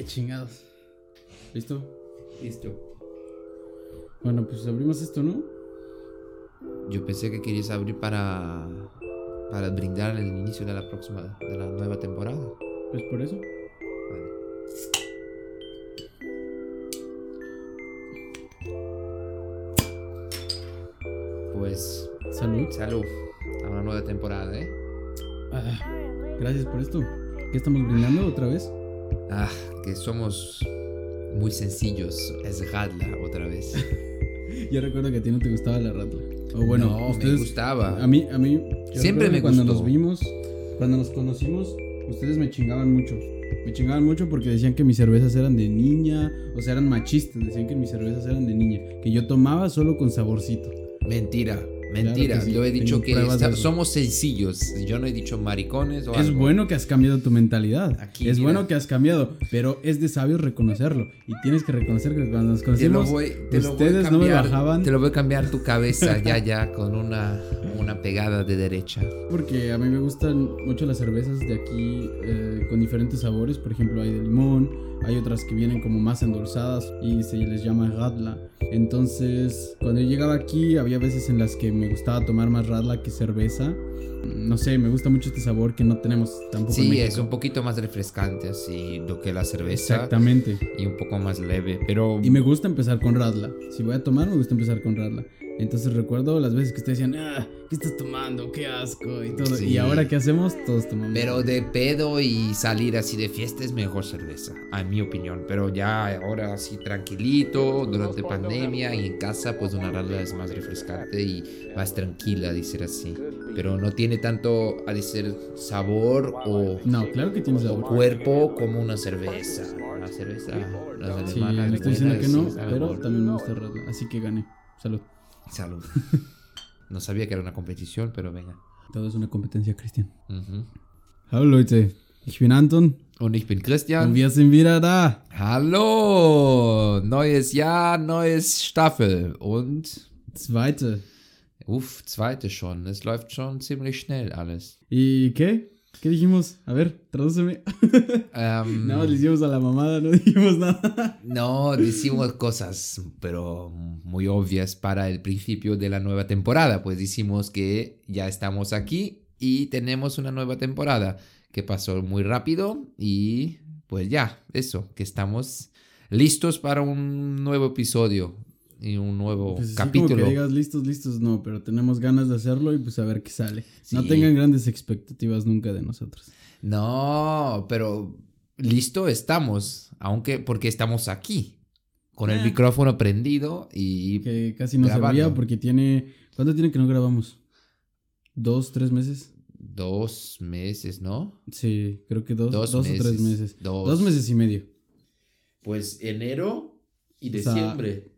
qué chingados. ¿Listo? Listo. Bueno, pues abrimos esto, ¿no? Yo pensé que querías abrir para para brindar el inicio de la próxima de la nueva temporada. Pues por eso. Vale. Pues Salud. salud a una nueva temporada, ¿eh? Ah, gracias por esto. ¿Qué estamos brindando otra vez? Ah, que somos muy sencillos. Es Radla otra vez. Yo recuerdo que a ti no te gustaba la ratla. O bueno, no, me ustedes. gustaba. A mí, a mí. Siempre me Cuando gustó. nos vimos, cuando nos conocimos, ustedes me chingaban mucho. Me chingaban mucho porque decían que mis cervezas eran de niña, o sea, eran machistas. Decían que mis cervezas eran de niña, que yo tomaba solo con saborcito. Mentira, mentira. sí, Yo he dicho tengo que somos sencillos. Yo no he dicho maricones o Es algo. bueno que has cambiado tu mentalidad. Aquí, es mira. bueno que has cambiado, pero es de sabio reconocerlo. Y tienes que reconocer que cuando nos Te lo conocimos, voy, te lo voy a ustedes no me bajaban. Te lo voy a cambiar tu cabeza ya, ya, con una, una pegada de derecha. Porque a mí me gustan mucho las cervezas de aquí eh, con diferentes sabores. Por ejemplo, hay de limón, hay otras que vienen como más endulzadas y se les llama radla. Entonces, cuando yo llegaba aquí, había veces en las que me gustaba tomar más radla que cerveza. No sé, me gusta mucho este sabor que no tenemos tampoco en Sí, México. es un poquito más refrescante así lo que la cerveza Exactamente. y un poco más leve, pero Y me gusta empezar con radla. Si voy a tomar, me gusta empezar con radla. Entonces recuerdo las veces que ustedes decían, ah, ¿qué estás tomando? ¡Qué asco! Y todo. Sí. Y ahora, ¿qué hacemos? Todos tomamos. pero de pedo y salir así de fiesta es mejor cerveza, a mi opinión. Pero ya ahora así tranquilito, durante pandemia y en casa, pues una radla es más refrescante y más tranquila, decir así. Pero no tiene tanto a decir sabor o No, claro que tiene sabor. cuerpo como una cerveza. La cerveza, las Sí, alemanas. estoy diciendo que no, pero también me gusta radla. Así que gané. Salud. Salud. No sabía que era una competición, pero venga. Todo es una competencia, Christian. Mhm. Hallo Leute, ich bin Anton Und ich bin und Christian. wir sind wieder da. Hallo! Neues Jahr, neues Staffel. Und, Zweite. uff, zweite schon. Es läuft schon ziemlich schnell alles. ¿Y qué? ¿Qué dijimos? A ver, tradúceme. Nada más le hicimos a la mamada, no dijimos nada. No, decimos cosas, pero muy obvias para el principio de la nueva temporada. Pues decimos que ya estamos aquí y tenemos una nueva temporada que pasó muy rápido y pues ya, eso, que estamos listos para un nuevo episodio y un nuevo Pues capítulo. como que digas listos, listos, no, pero tenemos ganas de hacerlo y pues a ver qué sale. No tengan grandes expectativas nunca de nosotros. No, pero listo estamos, aunque porque estamos aquí con el Ah. micrófono prendido y Que casi no sabía porque tiene... ¿Cuánto tiene que no grabamos? ¿Dos, tres meses? dos meses, ¿no? Sí, creo que dos, Dos dos, o tres meses. Dos. Dos meses y medio. Pues enero y O sea, diciembre.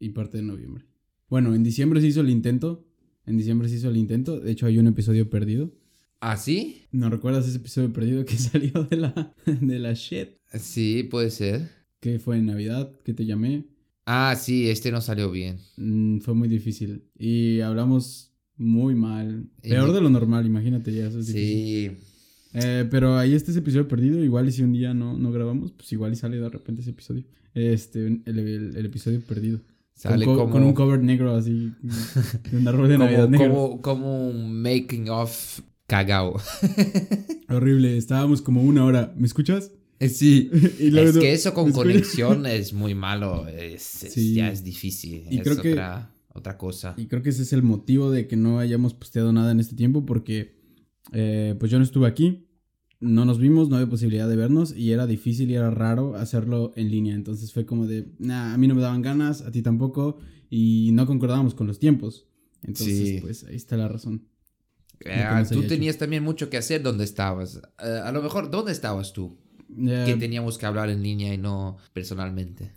Y parte de noviembre. Bueno, en diciembre se hizo el intento. En diciembre se hizo el intento. De hecho, hay un episodio perdido. ¿Ah, sí? ¿No recuerdas ese episodio perdido que salió de la, de la shit? Sí, puede ser. Que fue en Navidad, que te llamé. Ah, sí, este no salió bien. Mm, fue muy difícil. Y hablamos muy mal. Peor de lo normal, imagínate ya. Eso es. Sí. Eh, pero ahí está ese episodio perdido. Igual y si un día no, no grabamos, pues igual y sale de repente ese episodio. Este, el, el- el episodio perdido. Sale con, co- como, con un cover negro así. De un árbol de Navidad como, negro. como, como un making of cagao. Horrible. Estábamos como una hora. ¿Me escuchas? Sí. Y luego Es que eso con conexión es muy malo. Es, es- Sí. Ya es difícil. Y es creo que- otra, otra cosa. Y creo que ese es el motivo de que no hayamos posteado nada en este tiempo porque eh, pues yo no estuve aquí, no nos vimos, no había posibilidad de vernos y era difícil y era raro hacerlo en línea. Entonces fue como de, nah, a mí no me daban ganas, a ti tampoco y no concordábamos con los tiempos. Entonces Sí. pues ahí está la razón. Ah, tú tenías también mucho que hacer donde estabas. Eh, a lo mejor, ¿dónde estabas tú? Que teníamos que hablar en línea y no personalmente.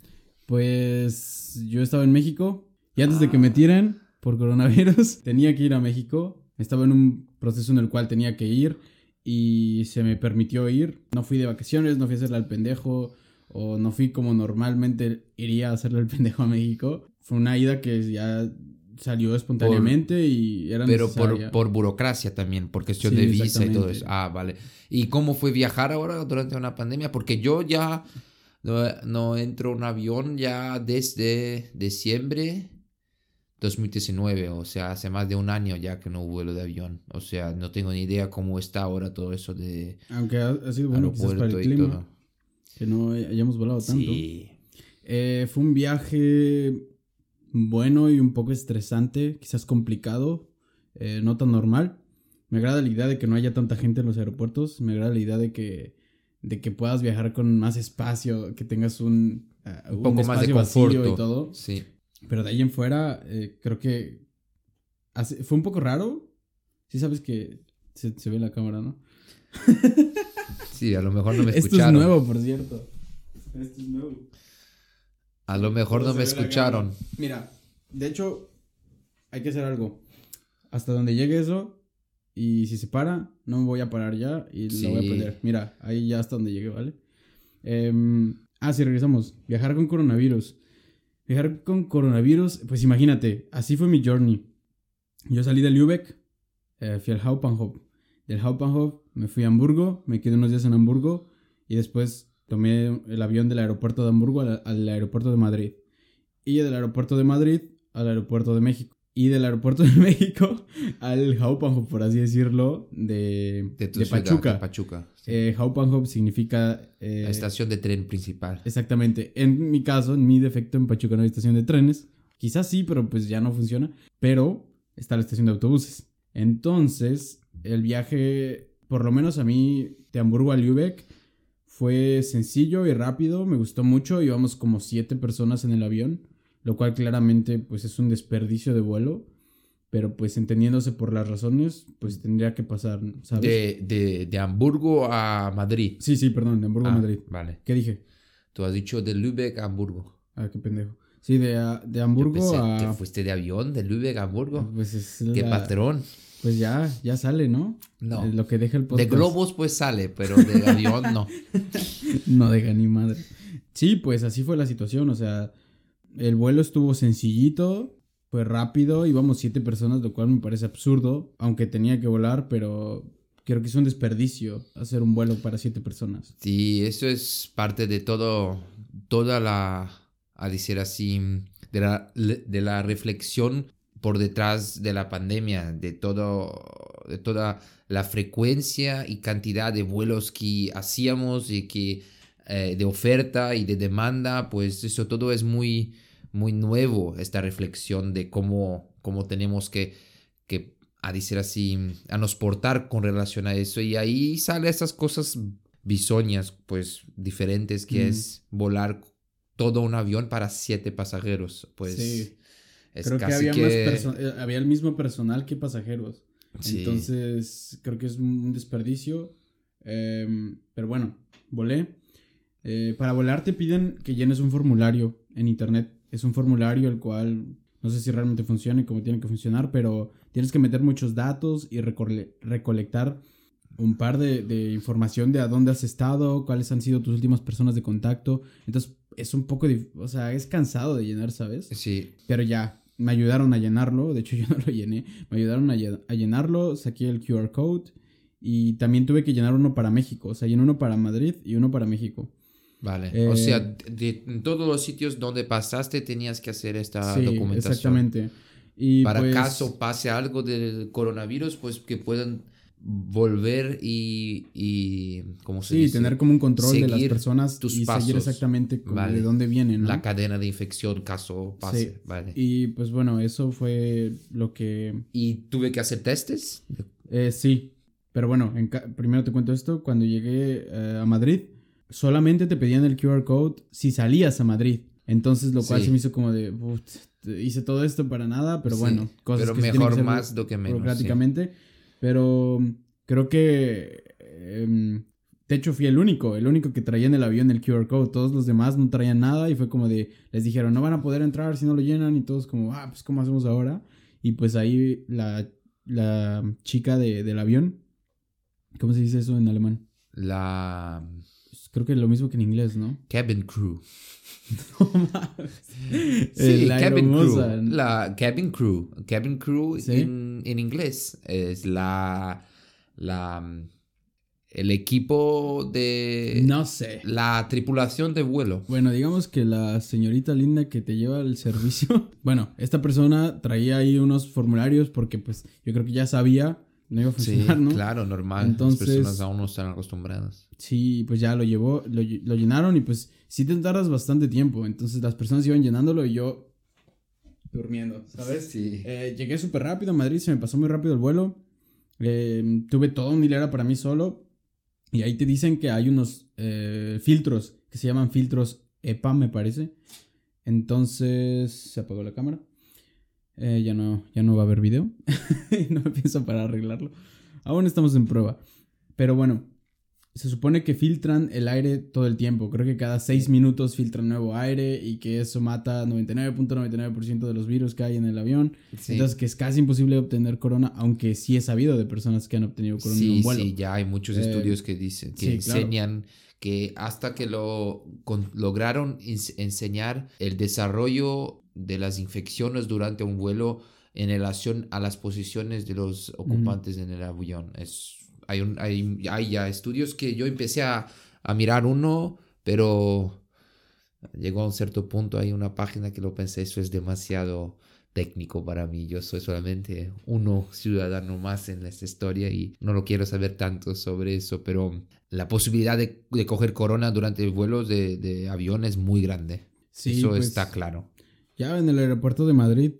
Pues yo estaba en México y antes de que me tiren por coronavirus tenía que ir a México. Estaba en un proceso en el cual tenía que ir y se me permitió ir. No fui de vacaciones, no fui a hacerle al pendejo o no fui como normalmente iría a hacerle al pendejo a México. Fue una ida que ya salió espontáneamente y era Pero necesaria. por, por burocracia también, por cuestión Sí, de visa y todo eso. Ah, vale. ¿Y cómo fue viajar ahora durante una pandemia? Porque yo ya no, no entro un avión ya desde diciembre 2019, o sea, hace más de un año ya que no vuelo de avión. O sea, no tengo ni idea cómo está ahora todo eso de Aunque ha, ha sido bueno quizás para el clima. todo. Que no hayamos volado tanto. Sí, Eh, fue un viaje bueno y un poco estresante, quizás complicado, eh, no tan normal. Me agrada la idea de que no haya tanta gente en los aeropuertos. Me agrada la idea de que, de que puedas viajar con más espacio, que tengas un, ah, un poco más de conforto. y todo. Sí, Pero de ahí en fuera, eh, creo que hace- fue un poco raro. Sí sabes que se, se ve la cámara, ¿no? sí, a lo mejor no me Esto escucharon. es nuevo, por cierto. Esto es nuevo. A lo mejor no me escucharon. Mira, de hecho, hay que hacer algo. Hasta donde llegue eso, y si se para, no me voy a parar ya y Sí. lo voy a perder. Mira, ahí ya hasta donde llegué, ¿vale? Em, ah, sí, regresamos. Viajar con coronavirus. Viajar con coronavirus, pues imagínate, así fue mi journey. Yo salí de Lübeck, eh, fui al Hauptbahnhof. Del Hauptbahnhof me fui a Hamburgo, me quedé unos días en Hamburgo y después tomé el avión del aeropuerto de Hamburgo al, al aeropuerto de Madrid. Y del aeropuerto de Madrid al aeropuerto de México. Y del aeropuerto de México al Hauptbahnhof, por así decirlo, de, De, de ciudad, Pachuca. de Pachuca. Eh, Hauptbahnhof significa... eh, La estación de tren principal. Exactamente. En mi caso, en mi defecto, en Pachuca no hay estación de trenes. Quizás sí, pero pues ya no funciona. Pero está la estación de autobuses. Entonces, el viaje, por lo menos a mí, de Hamburgo a Lübeck, fue sencillo y rápido. Me gustó mucho. Íbamos como siete personas en el avión. Lo cual claramente pues es un desperdicio de vuelo. Pero pues entendiéndose por las razones, pues tendría que pasar, ¿sabes? De, de, de Hamburgo a Madrid. Sí, sí, perdón, de Hamburgo Ah, a Madrid. Vale. ¿Qué dije? Tú has dicho de Lübeck a Hamburgo. Ah, qué pendejo. Sí, de, a- de Yo Hamburgo pensé a... que fuiste de avión de Lübeck a Hamburgo. Pues es Qué la- patrón. Pues ya, ya sale, ¿no? No. Es lo que deja el De podcast. globos pues sale, pero de avión no. No deja ni madre. Sí, pues así fue la situación. O sea, el vuelo estuvo sencillito, fue rápido, íbamos siete personas, lo cual me parece absurdo, aunque tenía que volar, pero creo que es un desperdicio hacer un vuelo para siete personas. Sí, eso es parte de todo, toda la, a decir así, de la, de la reflexión por detrás de la pandemia, de todo, de toda la frecuencia y cantidad de vuelos que hacíamos y que eh, de oferta y de demanda, pues eso todo es muy, muy nuevo, esta reflexión de cómo, cómo tenemos que, que, a decir así, a nos portar con relación a eso. Y ahí salen esas cosas bisoñas, pues diferentes, que Mm. es volar todo un avión para siete pasajeros. Pues Sí. es creo que casi había, que... más perso- eh, había el mismo personal que pasajeros. Sí. Entonces, creo que es un desperdicio. Em, pero bueno, volé. Eh, para volar te piden que llenes un formulario en internet. Es un formulario el cual no sé si realmente funciona y cómo tiene que funcionar, pero tienes que meter muchos datos y recole- recolectar un par de, de información de a dónde has estado, cuáles han sido tus últimas personas de contacto. Entonces, es un poco, o sea, es cansado de llenar, ¿sabes? Sí, Pero ya, me ayudaron a llenarlo. De hecho, yo no lo llené. Me ayudaron a, a llenarlo. Saqué el QR code. Y también tuve que llenar uno para México. O sea, llené uno para Madrid y uno para México. Vale. Eh, o sea, de, en todos los sitios donde pasaste tenías que hacer esta sí, documentación. exactamente. Y Para pues, caso pase algo del coronavirus, pues que puedan volver y, y ¿cómo se Sí, dice? tener como un control de las personas tus y pasos. seguir exactamente Vale. de dónde vienen. ¿no? La cadena de infección caso pase, Sí. vale. Y pues bueno, eso fue lo que ¿Y tuve que hacer testes? Eh, sí, pero bueno, en primero te cuento esto. Cuando llegué eh, a Madrid, solamente te pedían el QR code si salías a Madrid. Entonces, lo cual Sí. se me hizo como de, "Put, hice todo esto para nada, pero Sí, bueno, cosas pero que se mejor que hacer más do que menos. sí. burocráticamente. Pero creo que, em, de hecho, fui el único, el único que traía en el avión el QR code. Todos los demás no traían nada y fue como de, les dijeron, no van a poder entrar si no lo llenan y todos como, ah, pues, ¿cómo hacemos ahora? Y pues ahí la, la chica de- del avión, ¿cómo se dice eso en alemán? La Creo que lo mismo que en inglés, ¿no? cabin crew. No mames. Sí, la cabin crew. La cabin crew. Cabin crew Sí. en, en inglés es la, la, el equipo de No sé. la tripulación de vuelo. Bueno, digamos que la señorita linda que te lleva el servicio. bueno, esta persona traía ahí unos formularios porque, pues, yo creo que ya sabía. No iba a Sí, funcionar, ¿no? claro, normal. Entonces- Las personas aún no están acostumbradas. Sí, pues ya lo llevó, lo, lo llenaron y pues sí te tardas bastante tiempo. Entonces las personas iban llenándolo y yo durmiendo, ¿sabes? Sí. Eh, llegué súper rápido a Madrid, se me pasó muy rápido el vuelo. Eh, tuve toda una hilera para mí solo. Y ahí te dicen que hay unos eh, filtros que se llaman filtros EPA, me parece. Entonces se apagó la cámara. Eh, ya, no, ya no va a haber video. no me pienso para arreglarlo. Aún estamos en prueba. Pero bueno, se supone que filtran el aire todo el tiempo. Creo que cada 6 minutos filtran nuevo aire y que eso mata 99.99% de los virus que hay en el avión. Sí. Entonces, que es casi imposible obtener corona, aunque sí he sabido de personas que han obtenido corona en Sí, un vuelo. sí, ya hay muchos Eh, estudios que dicen, que sí, claro. enseñan que hasta que lo con- lograron ens- enseñar el desarrollo de las infecciones durante un vuelo en relación a las posiciones de los ocupantes en el avión. Es, hay, un, hay, hay ya estudios que yo empecé a, a mirar uno, pero llegó a un cierto punto, hay una página que lo pensé, eso es demasiado técnico para mí. Yo soy solamente uno ciudadano más en esta historia y no lo quiero saber tanto sobre eso, pero la posibilidad de, de coger corona durante vuelos de, de avión es muy grande. Sí, eso pues, está claro. Ya en el aeropuerto de Madrid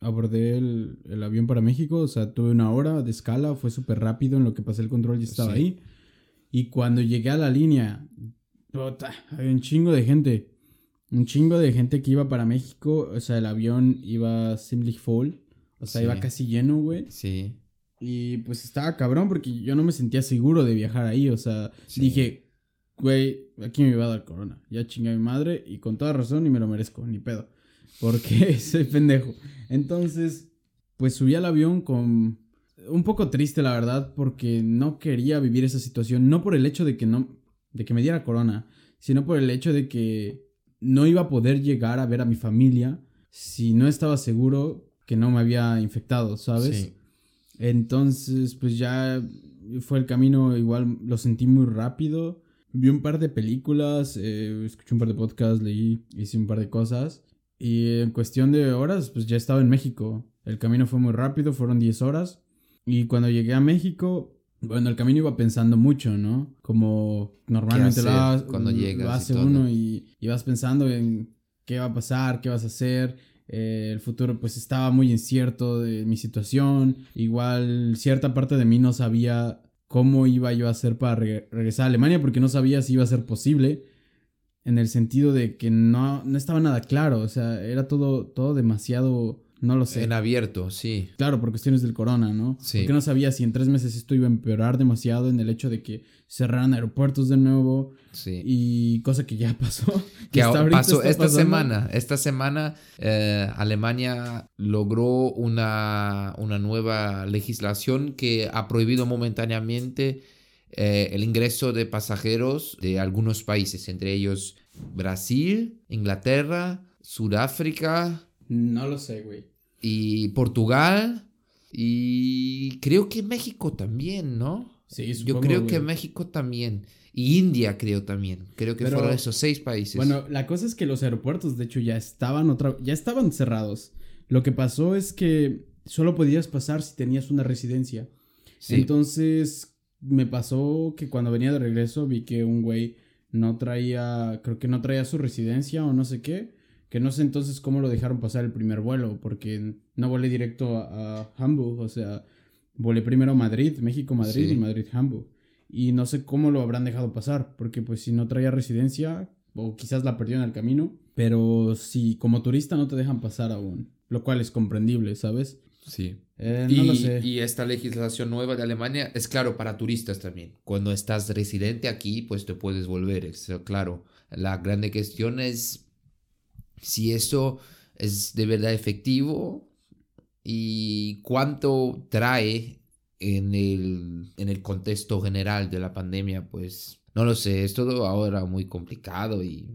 abordé el, el avión para México, o sea, tuve una hora de escala, fue súper rápido en lo que pasé el control y estaba Sí. ahí. Y cuando llegué a la línea, puta, había un chingo de gente, un chingo de gente que iba para México, o sea, el avión iba ziemlich full, o sea, Sí. iba casi lleno, güey. Sí. Y pues estaba cabrón porque yo no me sentía seguro de viajar ahí. O sea, Sí. dije, güey, aquí me va a dar corona. Ya chingué a mi madre y con toda razón y me lo merezco, ni pedo. Porque soy pendejo. Entonces, pues subí al avión con... Un poco triste, la verdad, porque no quería vivir esa situación. No por el hecho de que no... De que me diera corona, sino por el hecho de que no iba a poder llegar a ver a mi familia si no estaba seguro que no me había infectado, ¿sabes? Sí. Entonces, pues ya fue el camino, igual lo sentí muy rápido. Vi un par de películas, eh, escuché un par de podcasts, leí, hice un par de cosas. Y en cuestión de horas, pues ya estaba en México. El camino fue muy rápido, fueron 10 horas. Y cuando llegué a México, bueno, el camino iba pensando mucho, ¿no? Como normalmente lo, hacer ha- cuando llegas lo hace uno y, y vas pensando en qué va a pasar, qué vas a hacer. Eh, el futuro pues estaba muy incierto de mi situación. Igual cierta parte de mí no sabía cómo iba yo a hacer para re- regresar a Alemania porque no sabía si iba a ser posible. En el sentido de que no, no estaba nada claro. O sea, era todo, todo demasiado... No lo sé. En abierto, sí. Claro, por cuestiones del corona, ¿no? Sí. Porque no sabía si en tres meses esto iba a empeorar demasiado en el hecho de que cerraran aeropuertos de nuevo Sí. y cosa que ya pasó. que pasó esta pasando. semana. Esta semana eh, Alemania logró una, una nueva legislación que ha prohibido momentáneamente eh, el ingreso de pasajeros de algunos países, entre ellos Brasil, Inglaterra, Sudáfrica No lo sé, güey. y Portugal. Y creo que México también, ¿no? Sí, Yo supongo, creo que. México también. Y India creo también. Creo que Pero- fueron esos seis países. Bueno, la cosa es que los aeropuertos, de hecho, ya estaban otra, ya estaban cerrados. Lo que pasó es que solo podías pasar si tenías una residencia. Sí. Entonces, me pasó que cuando venía de regreso vi que un güey no traía, creo que no traía su residencia o no sé qué, que no sé entonces cómo lo dejaron pasar el primer vuelo, porque no volé directo a, a Hamburg, o sea, volé primero a Madrid, México-Madrid Sí. y Madrid-Hamburg. Y no sé cómo lo habrán dejado pasar, porque pues si no traía residencia, o quizás la perdió en el camino, pero si como turista no te dejan pasar aún, lo cual es comprendible, ¿sabes? Sí. Eh, y, no lo sé. y esta legislación nueva de Alemania es claro para turistas también. Cuando estás residente aquí, pues te puedes volver, es claro. La grande cuestión es si eso es de verdad efectivo y cuánto trae en el, en el contexto general de la pandemia, pues no lo sé, es todo ahora muy complicado y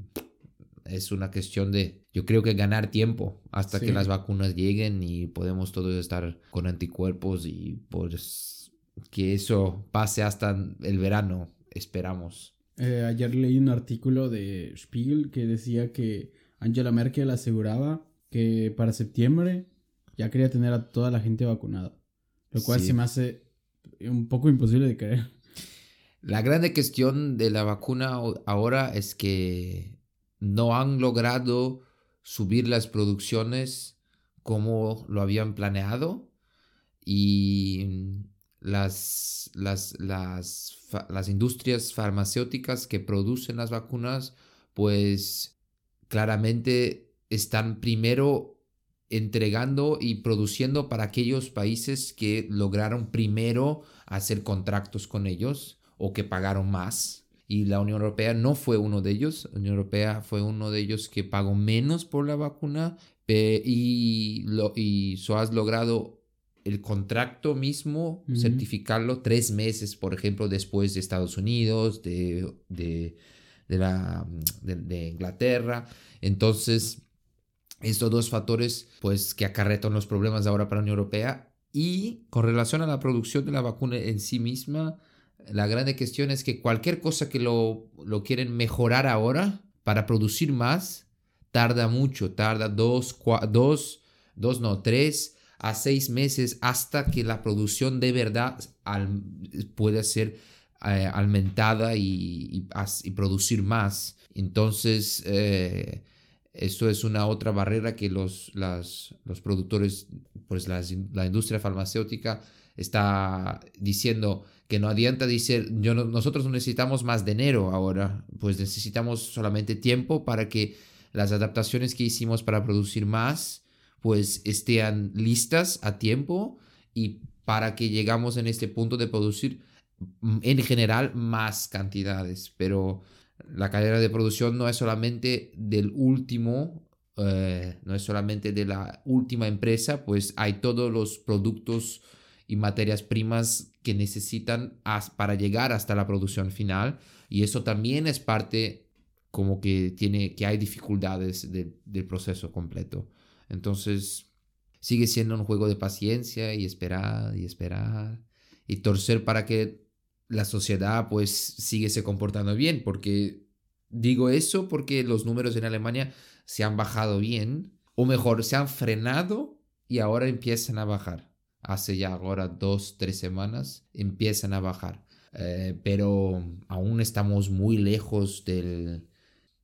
es una cuestión de, yo creo que ganar tiempo hasta Sí. que las vacunas lleguen y podemos todos estar con anticuerpos y pues que eso pase hasta el verano, esperamos. Eh, ayer leí un artículo de Spiegel que decía que Angela Merkel aseguraba que para septiembre ya quería tener a toda la gente vacunada. Lo cual se me hace un poco imposible de creer. La grande cuestión de la vacuna ahora es que no han logrado subir las producciones como lo habían planeado y las, las, las, las industrias farmacéuticas que producen las vacunas pues claramente están primero entregando y produciendo para aquellos países que lograron primero hacer contratos con ellos o que pagaron más. Y la Unión Europea no fue uno de ellos. La Unión Europea fue uno de ellos que pagó menos por la vacuna y, lo, y so has logrado el contrato mismo, certificarlo tres meses, por ejemplo, después de Estados Unidos, de, de, de la, de, Inglaterra. Entonces, estos dos factores, pues, que acarretan los problemas ahora para la Unión Europea. Y con relación a la producción de la vacuna en sí misma, la grande cuestión es que cualquier cosa que lo, lo quieren mejorar ahora para producir más, tarda mucho, tarda dos, dos, dos no, tres a seis meses hasta que la producción de verdad pueda ser eh, aumentada y, y, producir más. Entonces, eh, esto es una otra barrera que los, las, los productores, pues la industria farmacéutica está diciendo que no adianta decir, yo nosotros no necesitamos más dinero ahora, pues necesitamos solamente tiempo para que las adaptaciones que hicimos para producir más pues estén listas a tiempo y para que llegamos en este punto de producir mm, en general más cantidades. Pero la cadena de producción no es solamente del último, eh, no es solamente de la última empresa, pues hay todos los productos y materias primas que necesitan para llegar hasta la producción final y eso también es parte como que tiene que hay dificultades del proceso completo. Entonces, sigue siendo un juego de paciencia y esperar y esperar y torcer para que la sociedad pues sigue se comportando bien, porque digo eso porque los números en Alemania se han bajado bien, o mejor, se han frenado y ahora empiezan a bajar. Hace ya ahora dos, tres semanas empiezan a bajar. Eh, pero aún estamos muy lejos del,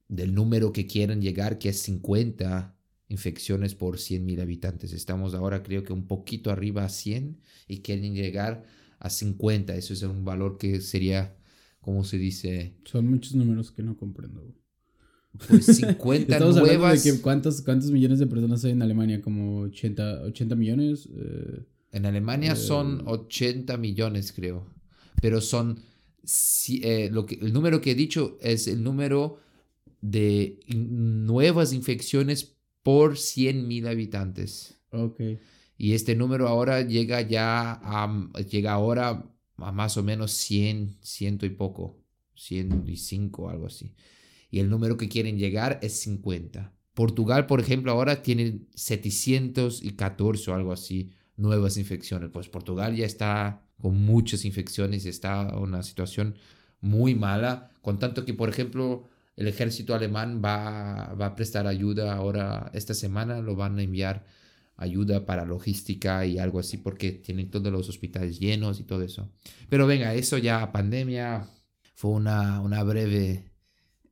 del número que quieren llegar, que es 50 infecciones por 100.000 habitantes. Estamos ahora creo que un poquito arriba a 100 y quieren llegar a 50. Eso es un valor que sería, ¿cómo se dice? Son muchos números que no comprendo. Pues 50 Estamos nuevas. De que ¿cuántos, ¿Cuántos millones de personas hay en Alemania? ¿Como 80, 80 millones? Eh, en Alemania eh, son 80 millones, creo. Pero son. Eh, lo que, el número que he dicho es el número de nuevas infecciones por 100.000 habitantes. Ok. Y este número ahora llega ya a, llega ahora a más o menos 100, ciento y poco, 105, algo así. Y el número que quieren llegar es 50. Portugal, por ejemplo, ahora tiene 714 o algo así nuevas infecciones. Pues Portugal ya está con muchas infecciones, está una situación muy mala, con tanto que, por ejemplo, el ejército alemán va, va, a prestar ayuda ahora, esta semana lo van a enviar ayuda para logística y algo así porque tienen todos los hospitales llenos y todo eso. Pero venga, eso ya pandemia fue una, una breve,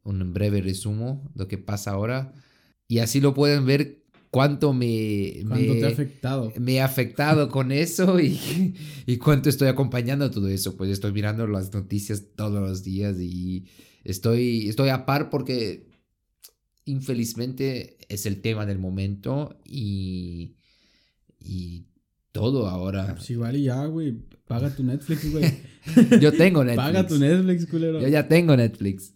un breve resumo de lo que pasa ahora. Y así lo pueden ver cuánto me, me, ha afectado? Me ha afectado con eso y, y cuánto estoy acompañando todo eso. Pues estoy mirando las noticias todos los días y Estoy, estoy a par porque infelizmente es el tema del momento y, y todo ahora. Pues igual y ya, güey. Paga tu Netflix, güey. Yo tengo Netflix. Paga tu Netflix, culero. Yo ya tengo Netflix.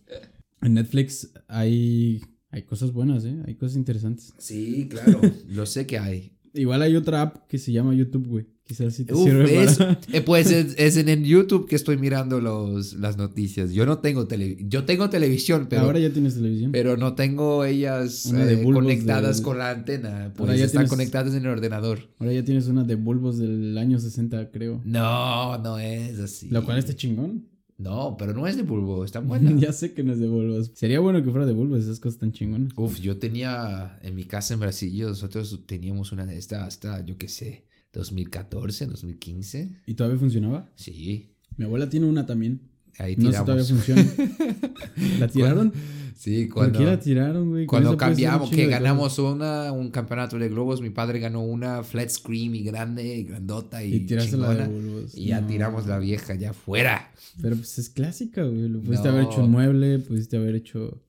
En Netflix hay, hay cosas buenas, ¿eh? Hay cosas interesantes. Sí, claro. Lo sé que hay. Igual hay otra app que se llama YouTube, güey. Quizás sí te Uf, sirve es, para... eh, pues es, es en YouTube que estoy mirando los, las noticias. Yo no tengo tele, yo tengo televisión, pero, Ahora ya tienes televisión. pero no tengo ellas eh, conectadas con la antena. Pues Ahora ya están tienes- conectadas en el ordenador. Ahora ya tienes una de bulbos del año 60, creo. No, no es así. Lo cual está chingón. No, pero no es de bulbo, está buena. ya sé que no es de bulbos. Sería bueno que fuera de bulbos, esas cosas tan chingonas. Uf, yo tenía en mi casa en Brasil, nosotros teníamos una de estas hasta, yo qué sé, 2014, 2015. ¿Y todavía funcionaba? Sí, Mi abuela tiene una también. Ahí No sé si todavía tiramos. funciona. ¿La tiraron? Sí, ¿Por cuando, qué la tiraron, güey? Cuando cambiamos, que ganamos una, un campeonato de globos, mi padre ganó una flat screen y grande y grandota y, Y tiraste la de bulbos. y ya No. tiramos la vieja ya fuera. Pero pues es clásica, güey. Lo pudiste No. haber hecho un mueble, pudiste haber hecho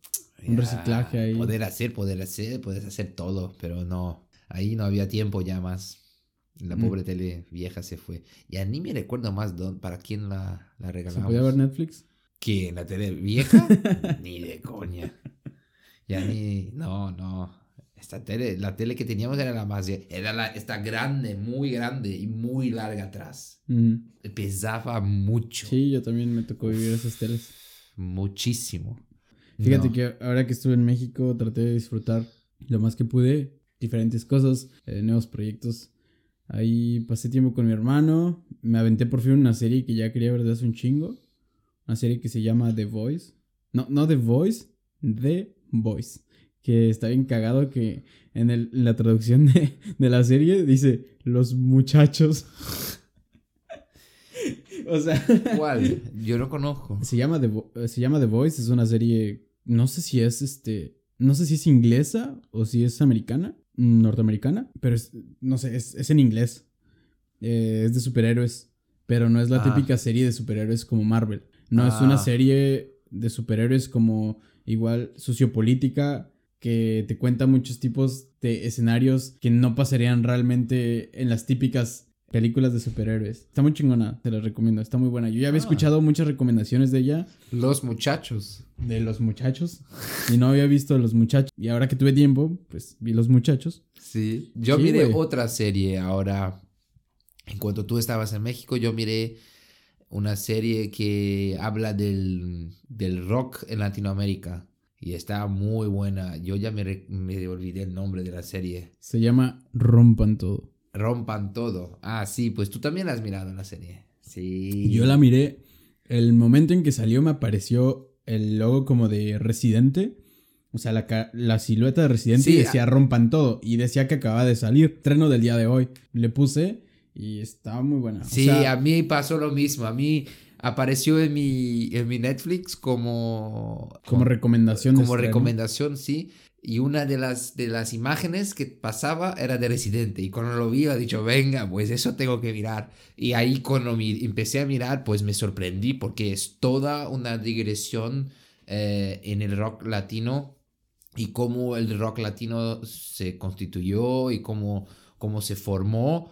un Ya, reciclaje ahí. Poder hacer, poder hacer, puedes hacer todo, pero no, ahí no había tiempo ya más. La Mm. pobre tele vieja se fue. Ya ni me recuerdo más dónde- para quién la, la ¿Se regalamos. podía ver Netflix? ¿Quién? ¿La tele vieja? ni de coña. Ya ni. No, no. Esta tele, la tele que teníamos era la más. Era la, esta grande, muy grande y muy larga atrás. Ujú. Pesaba mucho. Sí, yo también me tocó vivir esas teles. Muchísimo. Fíjate No. que ahora que estuve en México traté de disfrutar lo más que pude, diferentes cosas, eh, nuevos proyectos. Ahí pasé tiempo con mi hermano, me aventé por fin una serie que ya quería ver desde hace un chingo, una serie que se llama The Voice. No, no The Voice, The Voice. Que está bien cagado que en, el- en la traducción de, de la serie dice los muchachos. o sea... ¿Cuál? Yo no conozco. Se llama, The se llama The Voice, es una serie, no sé si es este, no sé si es inglesa o si es americana, norteamericana, pero es, no sé, es, es en inglés. Eh, es de superhéroes, pero no es la Ah. típica serie de superhéroes como Marvel. No es una Ah. serie de superhéroes como igual sociopolítica que te cuenta muchos tipos de escenarios que no pasarían realmente en las típicas películas de superhéroes. Está muy chingona, te la recomiendo, está muy buena. Yo ya había Ah. escuchado muchas recomendaciones de ella, Los muchachos. de los muchachos, y no había visto los muchachos. Y ahora que tuve tiempo, pues vi los muchachos. Sí. Yo Sí, miré otra serie ahora. En cuanto tú estabas en México, yo miré una serie que habla del, del rock en Latinoamérica. Y está muy buena. Yo ya me, me olvidé el nombre de la serie. Se llama Rompan Todo. Rompan todo. Ah, sí, pues tú también la has mirado la serie. Sí. Yo la miré, el momento en que salió me apareció el logo como de Residente. O sea, la, la silueta de Residente Sí, y decía rompan todo. Y decía que acababa de salir. Treno del día de hoy. Le puse y estaba muy buena. O Sí, sea, a mí pasó lo mismo. A mí apareció en mi, en mi Netflix como... como recomendación. de como recomendación, sí. Y una de las, de las imágenes que pasaba era de Residente. Y cuando lo vi, he dicho, venga, pues eso tengo que mirar. Y ahí cuando mi- empecé a mirar, pues me sorprendí porque es toda una digresión eh, en el rock latino y cómo el rock latino se constituyó y cómo, cómo se formó.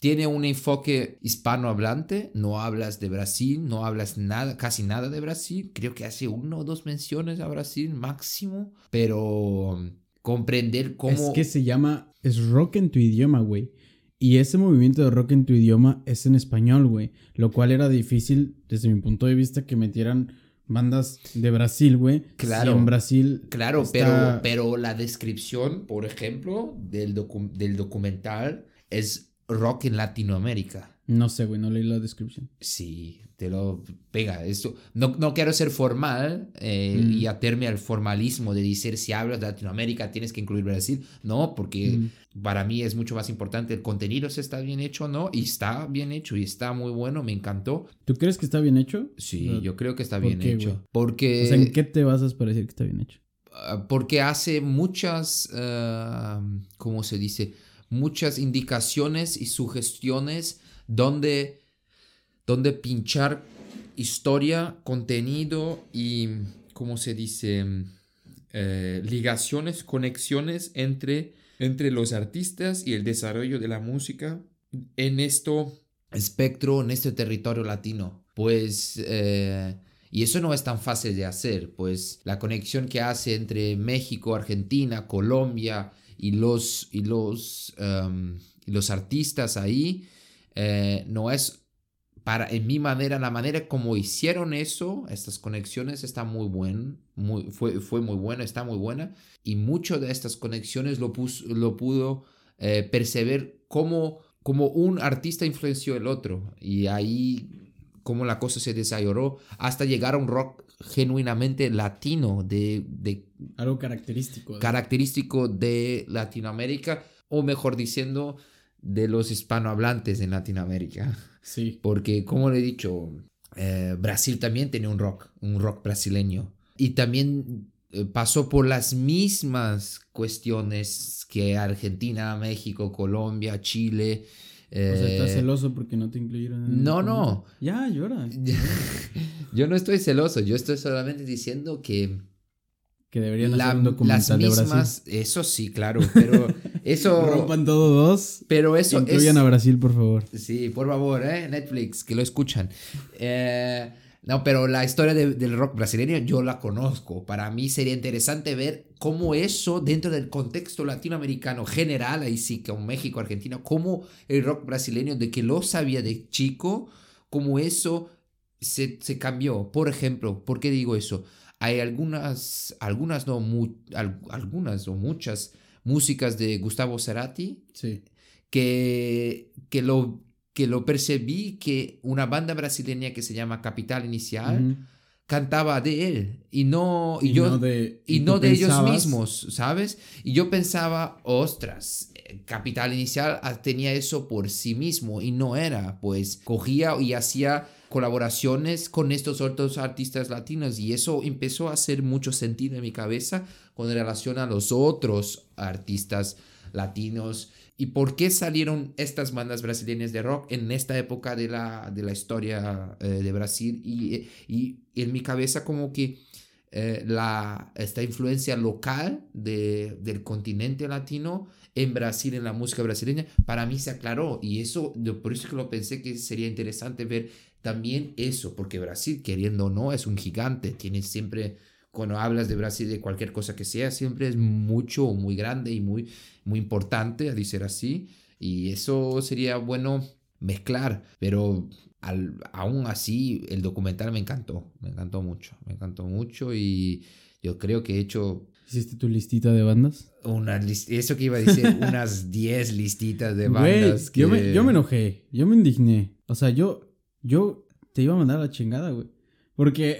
Tiene un enfoque hispanohablante, no hablas de Brasil, no hablas nada, casi nada de Brasil. Creo que hace uno o dos menciones a Brasil máximo, pero um, comprender cómo... Es que se llama. Es rock en tu idioma, güey. Y ese movimiento de rock en tu idioma es en español, güey. Lo cual era difícil, desde mi punto de vista, que metieran bandas de Brasil, güey. Claro. Si en Brasil. Claro, está- pero, pero la descripción, por ejemplo, del, docu- del documental es rock en Latinoamérica. No sé, güey, no leí la descripción. Sí, te lo pega. Esto, no, no quiero ser formal eh, Mm. y aterme al formalismo de decir si hablas de Latinoamérica tienes que incluir Brasil. No, porque Mm. para mí es mucho más importante el contenido si está bien hecho o no. Y está bien hecho y está muy bueno, me encantó. ¿Tú crees que está bien hecho? Sí, yo creo que está ¿por bien qué, hecho. Porque, O sea, ¿en qué te basas para decir que está bien hecho? ah, porque hace muchas, ah, ¿cómo se dice? Muchas indicaciones y sugestiones donde, donde pinchar historia, contenido y, ¿cómo se dice? Eh, ligaciones, conexiones entre, entre los artistas y el desarrollo de la música en esto espectro, en este territorio latino. Pues, eh, y eso no es tan fácil de hacer, pues la conexión que hace entre México, Argentina, Colombia y los, y los, um, los artistas ahí eh, no es para, en mi manera, la manera como hicieron eso, estas conexiones está muy buena, muy, fue, fue muy buena, está muy buena, y mucho de estas conexiones lo, lo pudo eh, percibir como, como un artista influenció el otro, y ahí como la cosa se desarrolló hasta llegar a un rock genuinamente latino, de, de algo característico. Característico de Latinoamérica, o mejor diciendo, de los hispanohablantes en Latinoamérica. Sí. Porque, como le he dicho, eh, Brasil también tiene un rock, un rock brasileño. Y también eh, pasó por las mismas cuestiones que Argentina, México, Colombia, Chile. O sea, estás eh, celoso porque no te incluyeron. no, no. Ya, llora. yo no estoy celoso, yo estoy solamente diciendo que que deberían hacer un documental las mismas, Eso sí, claro, pero eso... Rompan todos dos. Pero eso Incluyan a Brasil, por favor. Sí, por favor, ¿eh? Netflix, que lo escuchan. Eh, no, pero la historia del rock brasileño yo la conozco. Para mí sería interesante ver cómo eso, dentro del contexto latinoamericano general, ahí sí, con México, Argentina, cómo el rock brasileño, de que lo sabía de chico, cómo eso se, se cambió. Por ejemplo, ¿por qué digo eso? hay algunas, algunas, no, algunas o muchas músicas de Gustavo Cerati que, que, lo, que lo percibí que una banda brasileña que se llama Capital Inicial cantaba de él y no y, yo de, y, no de ellos mismos sabes y yo pensaba ostras Capital Inicial tenía eso por sí mismo y no era pues cogía y hacía colaboraciones con estos otros artistas latinos y eso empezó a hacer mucho sentido en mi cabeza con relación a los otros artistas latinos y por qué salieron estas bandas brasileñas de rock en esta época de la, de la historia eh, de Brasil y, y, en mi cabeza como que eh, la, esta influencia local de, del continente latino en Brasil, en la música brasileña, para mí se aclaró. Y eso, por eso que lo pensé que sería interesante ver también eso, porque Brasil, queriendo o no, es un gigante, tiene siempre, cuando hablas de Brasil, de cualquier cosa que sea, siempre es mucho, muy grande y muy, muy importante, a decir así, y eso sería bueno mezclar, pero aún así el documental me encantó, me encantó mucho, me encantó mucho y yo creo que he hecho... ¿Hiciste tu listita de bandas? Una eso que iba a decir, unas 10 listitas de bandas. yo, me, yo me enojé, yo me indigné. O sea, yo yo te iba a mandar a la chingada, güey. Porque,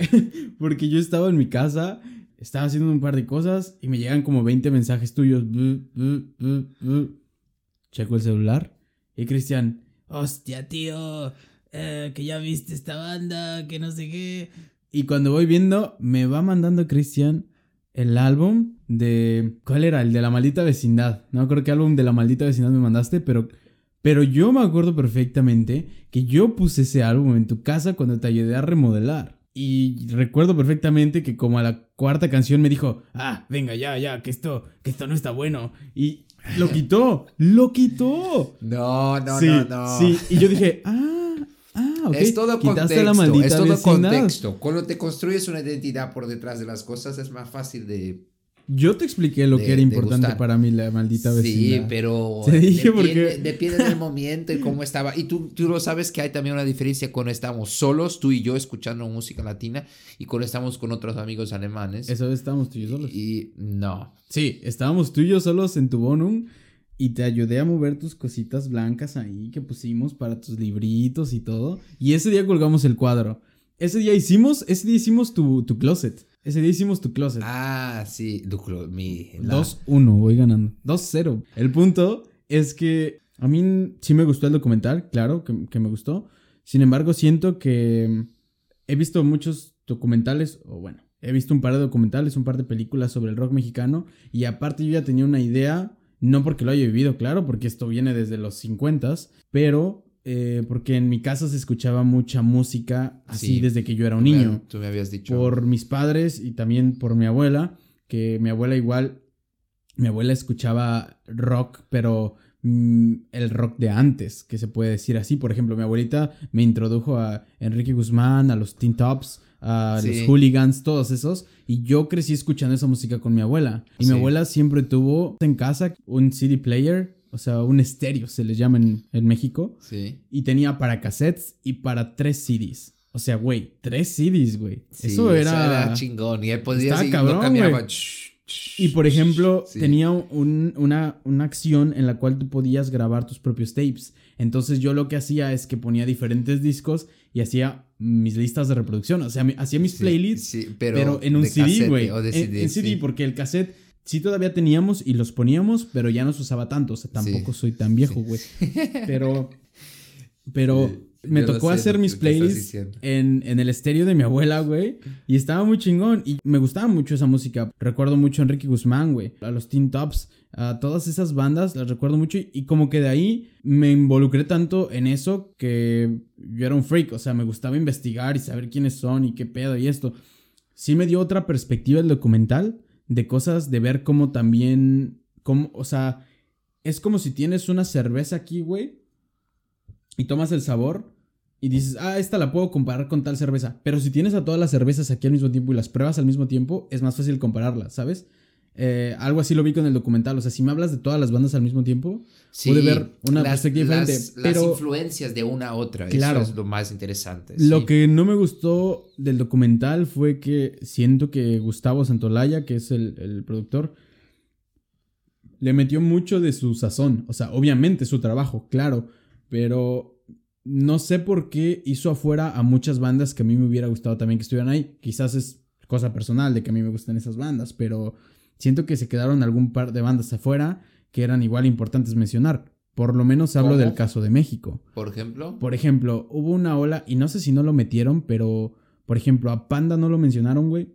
porque yo estaba en mi casa, estaba haciendo un par de cosas y me llegan como 20 mensajes tuyos. Checo el celular. Y Cristian, hostia, tío, eh, que ya viste esta banda, que no sé qué. Y cuando voy viendo, me va mandando Cristian el álbum de... ¿Cuál era? El de la maldita vecindad. No creo que álbum de la maldita vecindad me mandaste, pero pero yo me acuerdo perfectamente que yo puse ese álbum en tu casa cuando te ayudé a remodelar. Y recuerdo perfectamente que como a la cuarta canción me dijo, ah, venga, ya, ya, que esto, que esto no está bueno. Y lo quitó, lo quitó. No, no, no, no. Sí, y yo dije, ah, ah, ok. Es todo contexto, es todo contexto. Cuando te construyes una identidad por detrás de las cosas es más fácil de yo te expliqué lo que era importante para mí la maldita vecindad. Sí, pero depende, depende, del momento y cómo estaba. Y tú, tú lo sabes que hay también una diferencia cuando estamos solos, tú y yo, escuchando música latina, y cuando estamos con otros amigos alemanes. Esa vez estábamos tú y yo solos. Y no. Sí, estábamos tú y yo solos en tu bonum y te ayudé a mover tus cositas blancas ahí que pusimos para tus libritos y todo. Y ese día colgamos el cuadro. Ese día hicimos, ese día hicimos tu, tu closet. Ese día hicimos tu closet. Ah, sí, tu closet. 2-1, voy ganando. 2-0. El punto es que a mí sí me gustó el documental, claro que, que, me gustó. Sin embargo, siento que he visto muchos documentales, o bueno, he visto un par de documentales, un par de películas sobre el rock mexicano. Y aparte yo ya tenía una idea, no porque lo haya vivido, claro, porque esto viene desde los 50, pero eh, porque en mi casa se escuchaba mucha música así desde que yo era un niño. Tú me habías dicho. Por mis padres y también por mi abuela, que mi abuela igual, mi abuela escuchaba rock, pero mm, el rock de antes, que se puede decir así. Por ejemplo, mi abuelita me introdujo a Enrique Guzmán, a los Teen Tops, a los hooligans, todos esos. Y yo crecí escuchando esa música con mi abuela. Y Sí. mi abuela siempre tuvo en casa un CD player, o sea, un estéreo, se les llama en, en México. Sí. Y tenía para cassettes y para tres CDs. O sea, güey, tres CDs, güey. Sí, eso era... chingón. Y él podía así, cabrón, lo cambiaba. Y por ejemplo, sí. tenía un- una, una acción en la cual tú podías grabar tus propios tapes. Entonces yo lo que hacía es que ponía diferentes discos y hacía mis listas de reproducción. O sea, hacía mis Sí, playlists, sí, pero, pero, en un CD, güey. En, en CD, sí. porque el cassette sí todavía teníamos y los poníamos, pero ya no se usaba tanto. O sea, tampoco soy tan viejo, güey. Pero, pero Sí, me tocó sé hacer mis playlists en, en el estéreo de mi abuela, güey. Y estaba muy chingón. Y me gustaba mucho esa música. Recuerdo mucho a Enrique Guzmán, güey. A los Teen Tops. A todas esas bandas las recuerdo mucho. Y, y como que de ahí me involucré tanto en eso que yo era un freak. O sea, me gustaba investigar y saber quiénes son y qué pedo y esto. Sí me dio otra perspectiva el documental de cosas, de ver cómo también, cómo, o sea, es como si tienes una cerveza aquí, güey, y tomas el sabor y dices, ah, esta la puedo comparar con tal cerveza. Pero si tienes a todas las cervezas aquí al mismo tiempo y las pruebas al mismo tiempo, es más fácil compararlas, ¿sabes? Eh, algo así lo vi con el documental. O sea, si me hablas de todas las bandas al mismo tiempo, pude ver una perspectiva las, diferente, Las influencias de una a otra. Claro. Eso es lo más interesante. Lo sí. que no me gustó del documental fue que siento que Gustavo Santolaya, que es el, el productor, le metió mucho de su sazón. O sea, obviamente su trabajo, claro. Pero no sé por qué hizo afuera a muchas bandas que a mí me hubiera gustado también que estuvieran ahí. Quizás es cosa personal de que a mí me gustan esas bandas, pero siento que se quedaron algún par de bandas afuera que eran igual importantes mencionar. Por lo menos hablo ¿Cómo? del caso de México. Por ejemplo. Por ejemplo, hubo una ola, y no sé si no lo metieron, pero, por ejemplo, a Panda no lo mencionaron, güey.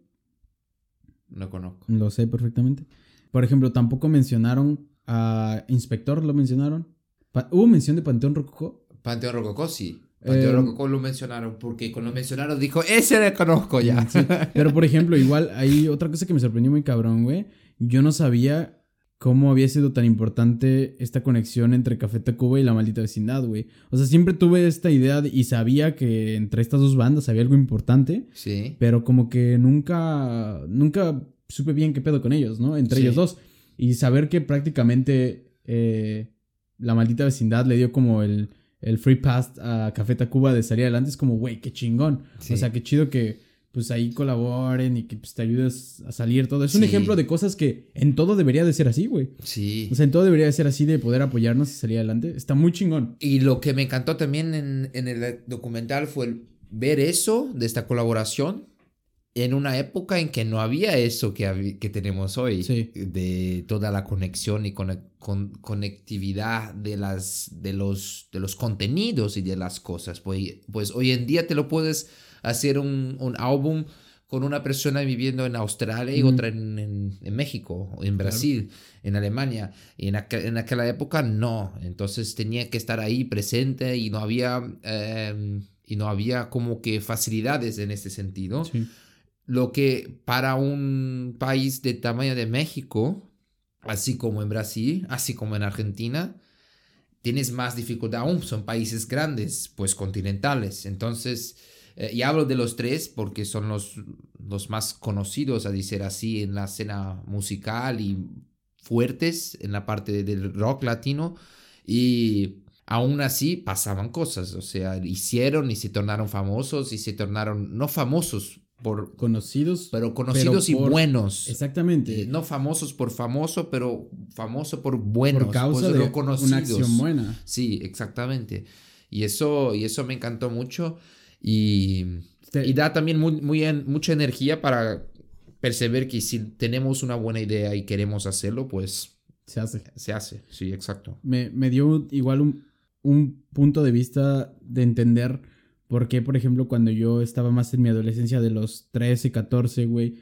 No conozco. Lo sé perfectamente. Por ejemplo, tampoco mencionaron a Inspector, lo mencionaron. Pa- ¿Hubo mención de Panteón Rococó? Panteón Rococó, sí. Panteón Eh, Rococó lo mencionaron porque cuando lo mencionaron dijo, ese le conozco ya. Sí, Pero, por ejemplo, igual hay otra cosa que me sorprendió muy cabrón, güey. Yo no sabía cómo había sido tan importante esta conexión entre Café Tacuba y la maldita vecindad, güey. O sea, siempre tuve esta idea de- y sabía que entre estas dos bandas había algo importante. Sí. pero como que nunca, nunca supe bien qué pedo con ellos, ¿no? Entre Sí. ellos dos. Y saber que prácticamente eh, la maldita vecindad le dio como el, el free pass a Café Tacuba de salir adelante es como, güey, qué chingón. Sí. O sea, qué chido que pues ahí colaboren y que pues, te ayudes a salir todo. Es un ejemplo de cosas que en todo debería de ser así, güey. Sí. O sea, en todo debería de ser así de poder apoyarnos y salir adelante. Está muy chingón. Y lo que me encantó también en, en el documental fue el ver eso, de esta colaboración, en una época en que no había eso que, que tenemos hoy, Sí. de toda la conexión y conec- con- conectividad de, las, de, los, de los contenidos y de las cosas. Pues, pues hoy en día te lo puedes hacer un, un álbum con una persona viviendo en Australia y Ujú. otra en, en- en México, en Brasil, en Alemania. Y en, aqu- en aquella época no. Entonces tenía que estar ahí presente y no había, eh, y no había como que facilidades en ese sentido. Sí. Lo que para un país de tamaño de México, así como en Brasil, así como en Argentina, tienes más dificultad aún. Son países grandes, pues continentales. Entonces, eh, y hablo de los tres porque son los, los más conocidos, a decir así, en la escena musical y fuertes en la parte del rock latino. Y aún así pasaban cosas, o sea, hicieron y se tornaron famosos y se tornaron no famosos por Conocidos. pero conocidos Pero por- y buenos. Exactamente. Eh, no famosos por famoso, pero famoso por buenos, por causa pues, de reconocidos. una acción buena. Sí, exactamente. Y eso, y eso me encantó mucho. Y, Te- y da también muy, muy en- mucha energía para perceber que si tenemos una buena idea y queremos hacerlo, pues Se hace. se hace. Sí, exacto. me, me dio igual un, un punto de vista de entender por qué, por ejemplo, cuando yo estaba más en mi adolescencia de los 13, 14, güey,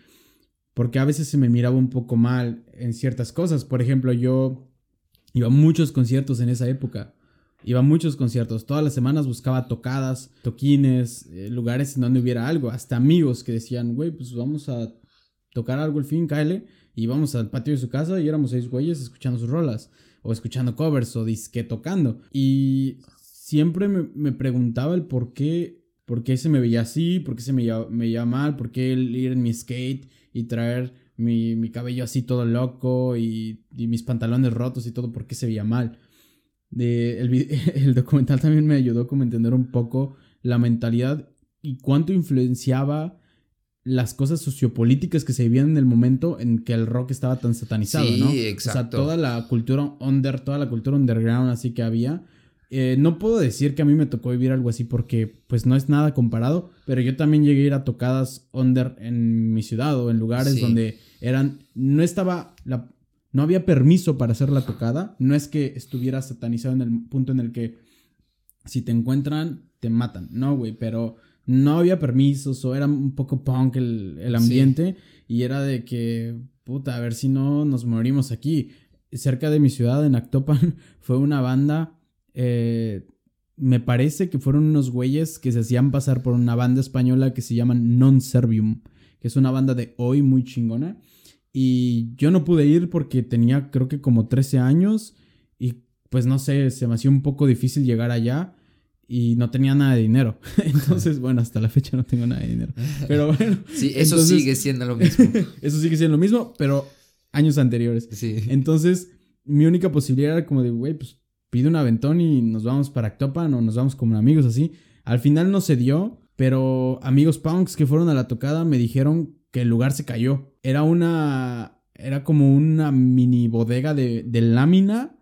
porque a veces se me miraba un poco mal en ciertas cosas. Por ejemplo, yo iba a muchos conciertos en esa época. Iba a muchos conciertos. Todas las semanas buscaba tocadas, toquines, eh, lugares donde hubiera algo. Hasta amigos que decían, güey, pues vamos a tocar algo al fin, cáele. Y vamos al patio de su casa y éramos seis güeyes escuchando sus rolas. O escuchando covers o disque tocando. Y siempre me, me preguntaba el por qué ¿por qué se me veía así? ¿Por qué se me veía, me veía mal? ¿Por qué el ir en mi skate y traer mi, mi cabello así todo loco y, y, mis pantalones rotos y todo? ¿Por qué se veía mal? De, el, el documental también me ayudó como a entender un poco la mentalidad y cuánto influenciaba las cosas sociopolíticas que se vivían en el momento en que el rock estaba tan satanizado, Sí, ¿no? exacto. O sea, toda la cultura under, toda la cultura underground así que había. Eh, no puedo decir que a mí me tocó vivir algo así porque pues no es nada comparado, pero yo también llegué a ir a tocadas under en mi ciudad o en lugares Sí. donde eran, no estaba, la, no había permiso para hacer la tocada, no es que estuviera satanizado en el punto en el que si te encuentran te matan, no güey, pero no había permisos o era un poco punk el, el ambiente y era de que, puta, a ver si no nos morimos aquí. Cerca de mi ciudad, en Actopan, fue una banda, eh, me parece que fueron unos güeyes que se hacían pasar por una banda española que se llaman Non Servium, que es una banda de hoy muy chingona. Y yo no pude ir porque tenía creo que como 13 años y pues no sé, se me hacía un poco difícil llegar allá y no tenía nada de dinero. Entonces, bueno, hasta la fecha no tengo nada de dinero. Pero bueno, Sí, eso entonces- sigue siendo lo mismo. eso sigue siendo lo mismo, pero años anteriores. Sí. Entonces, mi única posibilidad era como de, güey, pues pide un aventón y nos vamos para Actopan o nos vamos como amigos así. Al final no se dio, pero amigos punks que fueron a la tocada me dijeron que el lugar se cayó. Era una... Era como una mini bodega de, de lámina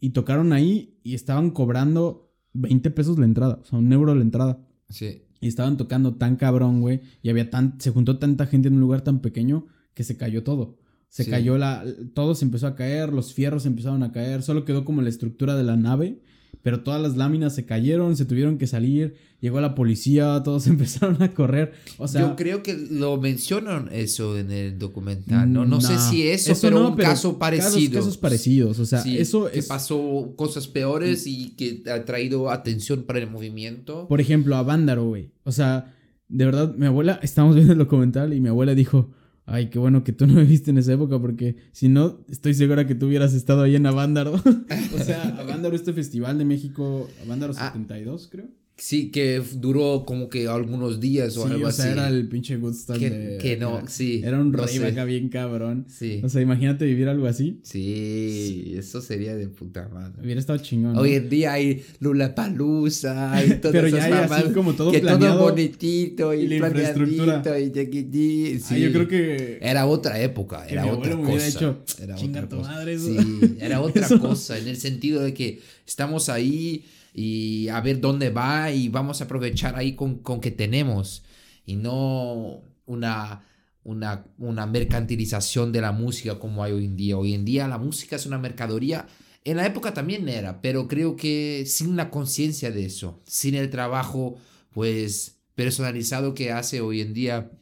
y tocaron ahí y estaban cobrando 20 pesos la entrada, o sea, un euro la entrada. Sí. Y estaban tocando tan cabrón, güey. Y había tan. Se juntó tanta gente en un lugar tan pequeño que se cayó todo. Se Sí. cayó la. Todo se empezó a caer, los fierros empezaron a caer. Solo quedó como la estructura de la nave. Pero todas las láminas se cayeron, se tuvieron que salir. Llegó la policía, todos empezaron a correr. O sea. Yo creo que lo mencionan eso en el documental, ¿no? No sé si eso, pero no, un caso parecido. Casos, parecidos. O sea, Sí, eso que es. pasó cosas peores y que ha traído atención para el movimiento. Por ejemplo, a Vándaro, güey. O sea, de verdad, mi abuela, estábamos viendo el documental y mi abuela dijo, ay, qué bueno que tú no me viste en esa época porque si no, estoy segura que tú hubieras estado ahí en Avándaro. o sea, Avándaro, este festival de México, Avándaro Ah. 72, creo. Sí, que duró como que algunos días o Sí, algo o sea, así. era el pinche Woodstock que, de- que no, era, sí. era un no sé. acá bien cabrón. Sí, O sea, imagínate vivir algo así. sí, eso sería de puta madre. Hubiera estado chingón. ¿no? Hoy en día hay Lula Palusa y todas Pero ya esas hay así como todo que planeado. todo bonitito y, y la infraestructura. y chiquitín, Ah, sí. yo creo que... Era otra época, era otra cosa. era "Chinga otra cosa". madre. Sí, era otra cosa, en el sentido de que estamos ahí y a ver dónde va y vamos a aprovechar ahí con, con que tenemos y no una, una, una mercantilización de la música como hay hoy en día. Hoy en día la música es una mercadería. En la época también era, pero creo que sin la conciencia de eso, sin el trabajo pues personalizado que hace hoy en día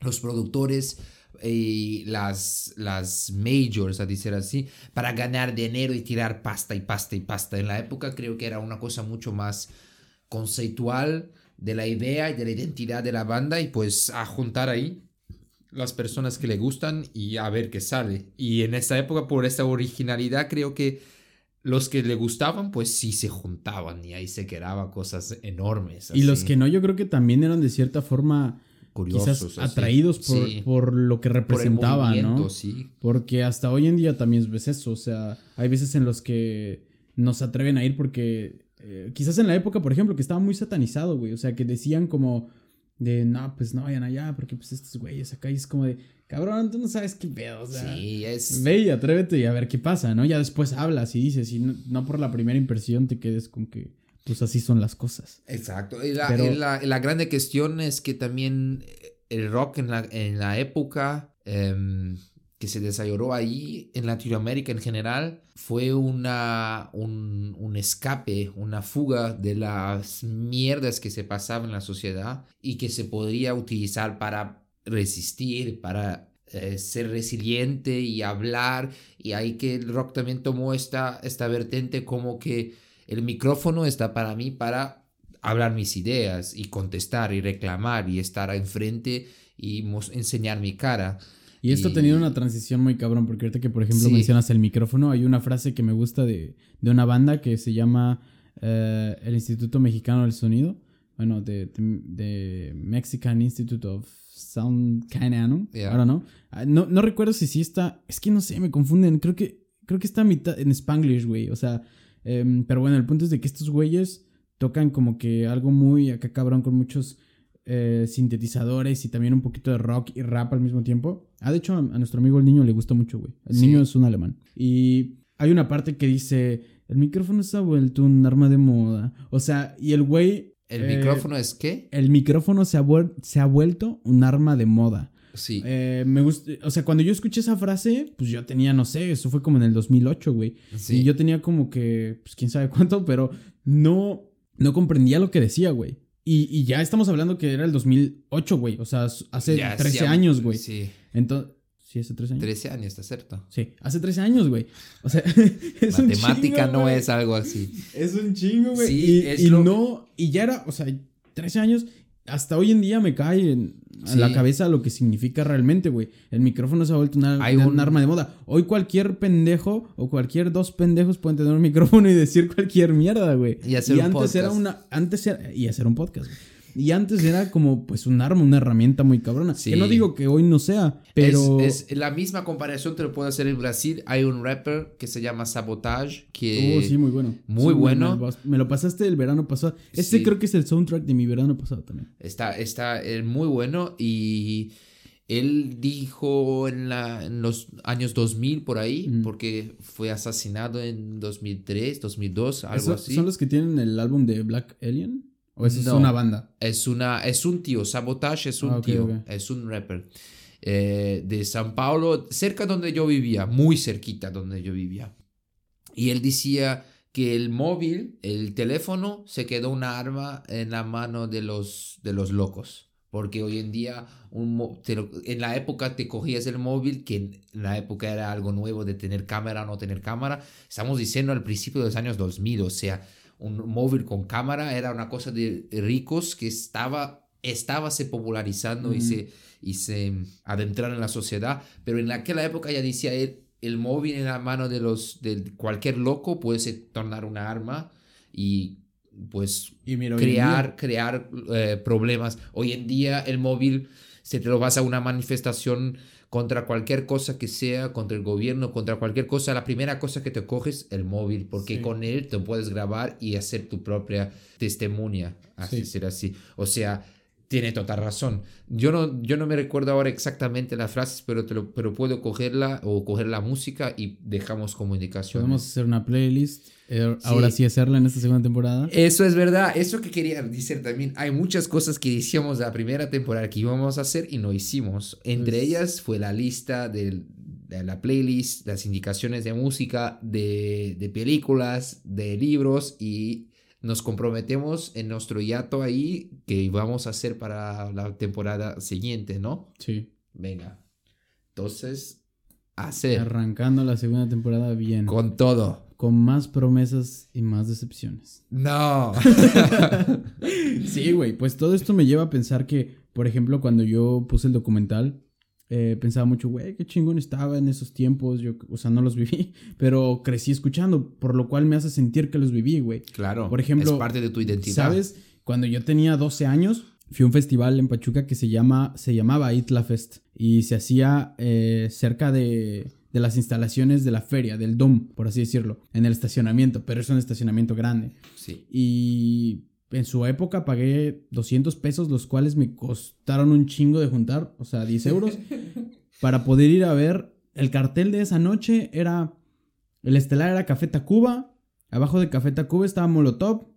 los productores y las, las majors, a decir así, para ganar dinero y tirar pasta y pasta y pasta. En la época creo que era una cosa mucho más conceptual de la idea y de la identidad de la banda y pues a juntar ahí las personas que le gustan y a ver qué sale. Y en esta época, por esta originalidad, creo que los que le gustaban, pues sí se juntaban y ahí se quedaban cosas enormes. Y los que no, yo creo que también eran de cierta forma curiosos, quizás así. atraídos por, Sí, por lo que por el representaba, ¿no? sí. Porque hasta hoy en día también ves eso. O sea, hay veces en los que nos atreven a ir porque. eh, quizás en la época, por ejemplo, que estaba muy satanizado, güey. O sea, que decían como. De no, pues no vayan allá, porque pues estos güeyes acá y es como de. Cabrón, tú no sabes qué pedo. O sea, Sí, es... ve y atrévete y a ver qué pasa, ¿no? Ya después hablas y dices, y no, no por la primera impresión te quedes con que. Pues así son las cosas. Exacto. Y la, Pero- y la, la grande cuestión es que también el rock en la, en la época em, que se desarrolló ahí, en Latinoamérica en general, fue una, un, un escape, una fuga de las mierdas que se pasaban en la sociedad y que se podría utilizar para resistir, para eh, ser resiliente y hablar. Y ahí que el rock también tomó esta, esta vertente como que el micrófono está para mí para hablar mis ideas y contestar y reclamar y estar enfrente y enseñar mi cara. Y esto Y- ha tenido una transición muy cabrón, porque ahorita que, por ejemplo, Sí. mencionas el micrófono, hay una frase que me gusta de, de una banda que se llama eh, el Instituto Mexicano del Sonido. bueno, de, de, de Mexican Institute of Sound ¿no? Yeah. Ahora no. No. No recuerdo si sí está. Es que no sé, me confunden. Creo que, creo que está mitad en Spanglish, güey. O sea, em, pero bueno, el punto es de que estos güeyes tocan como que algo muy acá cabrón con muchos eh, sintetizadores y también un poquito de rock y rap al mismo tiempo. Ah, de hecho, a, a nuestro amigo el niño le gusta mucho, güey. El Sí. niño es un alemán. Y hay una parte que dice, el micrófono se ha vuelto un arma de moda. O sea, y el güey... ¿El eh, micrófono es qué? El micrófono se ha, se ha vuelto un arma de moda. Sí. Eh, me gusta, o sea, cuando yo escuché esa frase, pues yo tenía, no sé, eso fue como en el 2008, güey. sí. Y yo tenía como que, pues quién sabe cuánto, pero no, no comprendía lo que decía, güey. Y, y ya estamos hablando que era el 2008, güey. O sea, hace Ya, 13 sí, años, güey. Sí. Entonces, ¿sí hace 13 años? 13 años, está cierto. Sí, hace 13 años, güey. O sea, es un Matemática chingo, no güey. es algo así. Es un chingo, güey. Sí, y es y lo- no, y ya era, o sea, 13 años, hasta hoy en día me cae en, Sí. la cabeza lo que significa realmente, güey. El micrófono se ha vuelto una- un... arma de moda. Hoy cualquier pendejo o cualquier dos pendejos pueden tener un micrófono y decir cualquier mierda, güey. Y hacer un antes era podcast. una, antes era, y hacer un podcast, güey. Y antes era como, pues, un arma, una herramienta muy cabrona. Sí. Que no digo que hoy no sea, pero... Es, es la misma comparación te lo puedo hacer en Brasil. Hay un rapper que se llama Sabotage, que... Oh, sí, muy bueno. muy Sí, bueno. Me, me lo pasaste el verano pasado. Este Sí. creo que es el soundtrack de mi verano pasado también. Está, está eh, muy bueno y él dijo en, la, en los años 2000 por ahí, Mm. porque fue asesinado en 2003, 2002, algo ¿Eso- así. ¿Son los que tienen el álbum de Black Alien? ¿O es una banda? Es, una, es un tío, Sabotage es un Ah, tío, es un rapper eh, de San Paulo, cerca donde yo vivía, muy cerquita donde yo vivía. Y él decía que el móvil, el teléfono, se quedó una arma en la mano de los, de los locos. Porque hoy en día, un te en la época te cogías el móvil, que en la época era algo nuevo de tener cámara o no tener cámara. Estamos diciendo al principio de los años 2000, o sea, un móvil con cámara era una cosa de ricos que estaba, estaba se popularizando y, se, y se adentraron en la sociedad. Pero en aquella época ya decía él, el móvil en la mano de, los, de cualquier loco puede se tornar una arma y pues Y mira, crear, crear eh, problemas. Hoy en día el móvil se te lo vas a una manifestación contra cualquier cosa que sea, contra el gobierno, contra cualquier cosa. La primera cosa que te coges el móvil, porque Sí. con él te puedes grabar y hacer tu propia testimonia, así Sí. ser así. O sea, tiene total razón. Yo no, yo no me recuerdo ahora exactamente las frases, pero, te lo, pero puedo cogerla o coger la música y dejamos como indicación. Podemos hacer una playlist. eh, Ahora sí hacerla en esta segunda temporada. Eso es verdad, eso que quería decir también. Hay muchas cosas que decíamos de la primera temporada que íbamos a hacer y no hicimos. Entre Pues- ellas fue la lista del- de, la playlist, las indicaciones de música, de, de películas, de libros y nos comprometemos en nuestro hiato ahí que vamos a hacer para la temporada siguiente, ¿no? Sí. Venga. Entonces, hacer Arrancando la segunda temporada bien. Con, con todo. más promesas y más decepciones. No. Sí, güey. Pues todo esto me lleva a pensar que, por ejemplo, cuando yo puse el documental, eh, pensaba mucho, güey, qué chingón estaba en esos tiempos. Yo, o sea, no los viví, pero crecí escuchando, por lo cual me hace sentir que los viví, güey. claro. Por ejemplo, es parte de tu identidad. ¿Sabes? Cuando yo tenía 12 años, fui a un festival en Pachuca que se, llama, se llamaba Itla Fest y se hacía eh, cerca de, de las instalaciones de la feria, del DOM, por así decirlo, en el estacionamiento, pero es un estacionamiento grande. Sí. Y en su época pagué 200 pesos, los cuales me costaron un chingo de juntar, o sea, 10 euros, para poder ir a ver. El cartel de esa noche era. El estelar era Café Tacuba. Abajo de Café Tacuba estaba Molotov.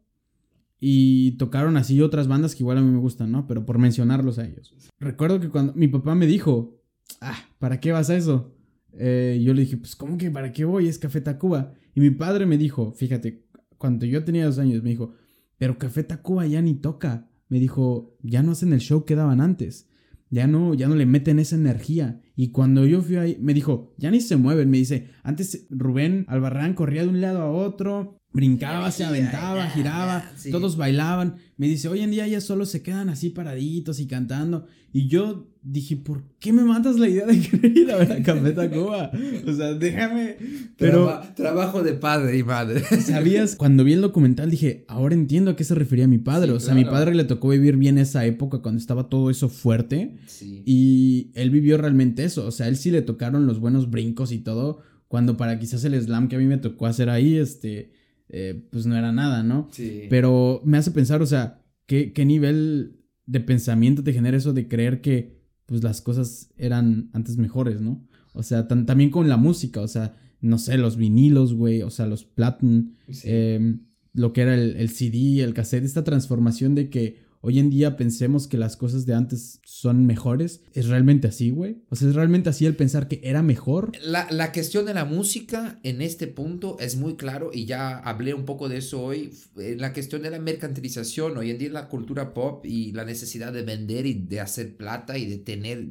Y tocaron así otras bandas que igual a mí me gustan, ¿no? Pero por mencionarlos a ellos. Recuerdo que cuando mi papá me dijo, ah, ¿para qué vas a eso? Eh, yo le dije, pues, ¿cómo que para qué voy? Es Café Tacuba. Y mi padre me dijo, fíjate, cuando yo tenía dos años, me dijo, pero Café Tacuba ya ni toca. Me dijo, ya no hacen el show que daban antes. Ya no, ya no le meten esa energía. Y cuando yo fui ahí, me dijo, ya ni se mueven. Me dice, antes Rubén Albarrán corría de un lado a otro, brincaba, se aventaba, giraba, todos bailaban. Me dice, hoy en día ya solo se quedan así paraditos y cantando. Y yo dije, ¿por qué me matas la idea de querer ir a ver a Café Tacuba? O sea, déjame. Pero. trabajo de padre y madre. ¿Sabías? Cuando vi el documental dije, ahora entiendo a qué se refería mi padre. o sea, a mi padre le tocó vivir bien esa época cuando estaba todo eso fuerte. Sí. Y él vivió realmente eso. O sea, él sí le tocaron los buenos brincos y todo. Cuando para quizás el slam que a mí me tocó hacer ahí, este eh, pues no era nada, ¿no? Sí. Pero me hace pensar, o sea, ¿qué, qué nivel de pensamiento te genera eso de creer que pues las cosas eran antes mejores, ¿no? O sea, también con la música, o sea, no sé, los vinilos, güey, o sea, los platin, em, lo que era el, el, CD, el cassette, esta transformación de que hoy en día pensemos que las cosas de antes son mejores. ¿Es realmente así, güey? O sea, ¿es realmente así el pensar que era mejor? La, la, cuestión de la música en este punto es muy claro y ya hablé un poco de eso hoy. La cuestión de la mercantilización, hoy en día la cultura pop y la necesidad de vender y de hacer plata y de tener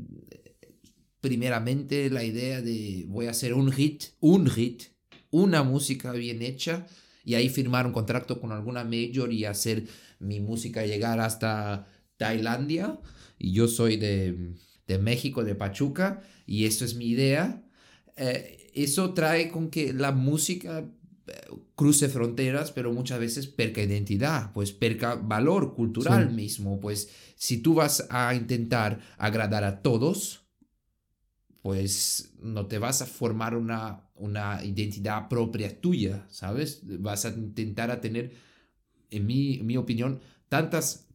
primeramente la idea de voy a hacer un hit, un hit, una música bien hecha y ahí firmar un contrato con alguna major y hacer mi música llegar hasta Tailandia y yo soy de, de México, de Pachuca y eso es mi idea. Eh, eso trae con que la música eh, cruce fronteras, pero muchas veces perca identidad, pues perca valor cultural mismo. Pues si tú vas a intentar agradar a todos, pues no te vas a formar una, una identidad propia tuya, ¿sabes? Vas a intentar a tener en mi, opinión, tantas,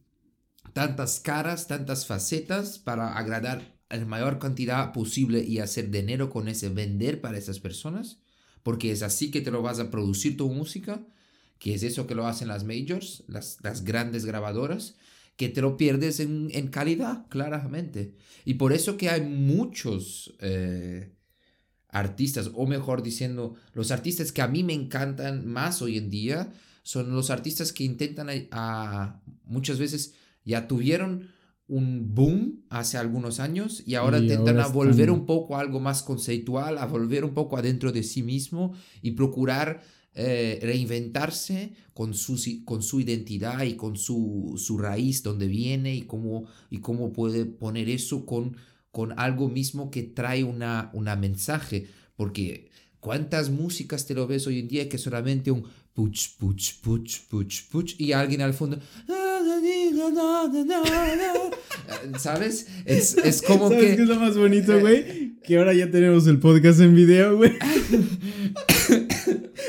tantas caras, tantas facetas para agradar la mayor cantidad posible y hacer dinero con ese vender para esas personas, porque es así que te lo vas a producir tu música, que es eso que lo hacen las majors, las, las grandes grabadoras, que te lo pierdes en, calidad, claramente. Y por eso que hay muchos eh, artistas, o mejor diciendo, los artistas que a mí me encantan más hoy en día, son los artistas que intentan a, muchas veces ya tuvieron un boom hace algunos años y ahora intentan a volver un poco a algo más conceptual, a volver un poco adentro de sí mismo y procurar eh, reinventarse con su, con su identidad y con su, su raíz, donde viene y cómo, y cómo puede poner eso con, con algo mismo que trae una, una mensaje. Porque ¿cuántas músicas te lo ves hoy en día que solamente un puch, puch, puch, puch, puch, y alguien al fondo. ¿Sabes? Es, es como ¿Sabes que. qué es lo más bonito, güey? Que ahora ya tenemos el podcast en video, güey.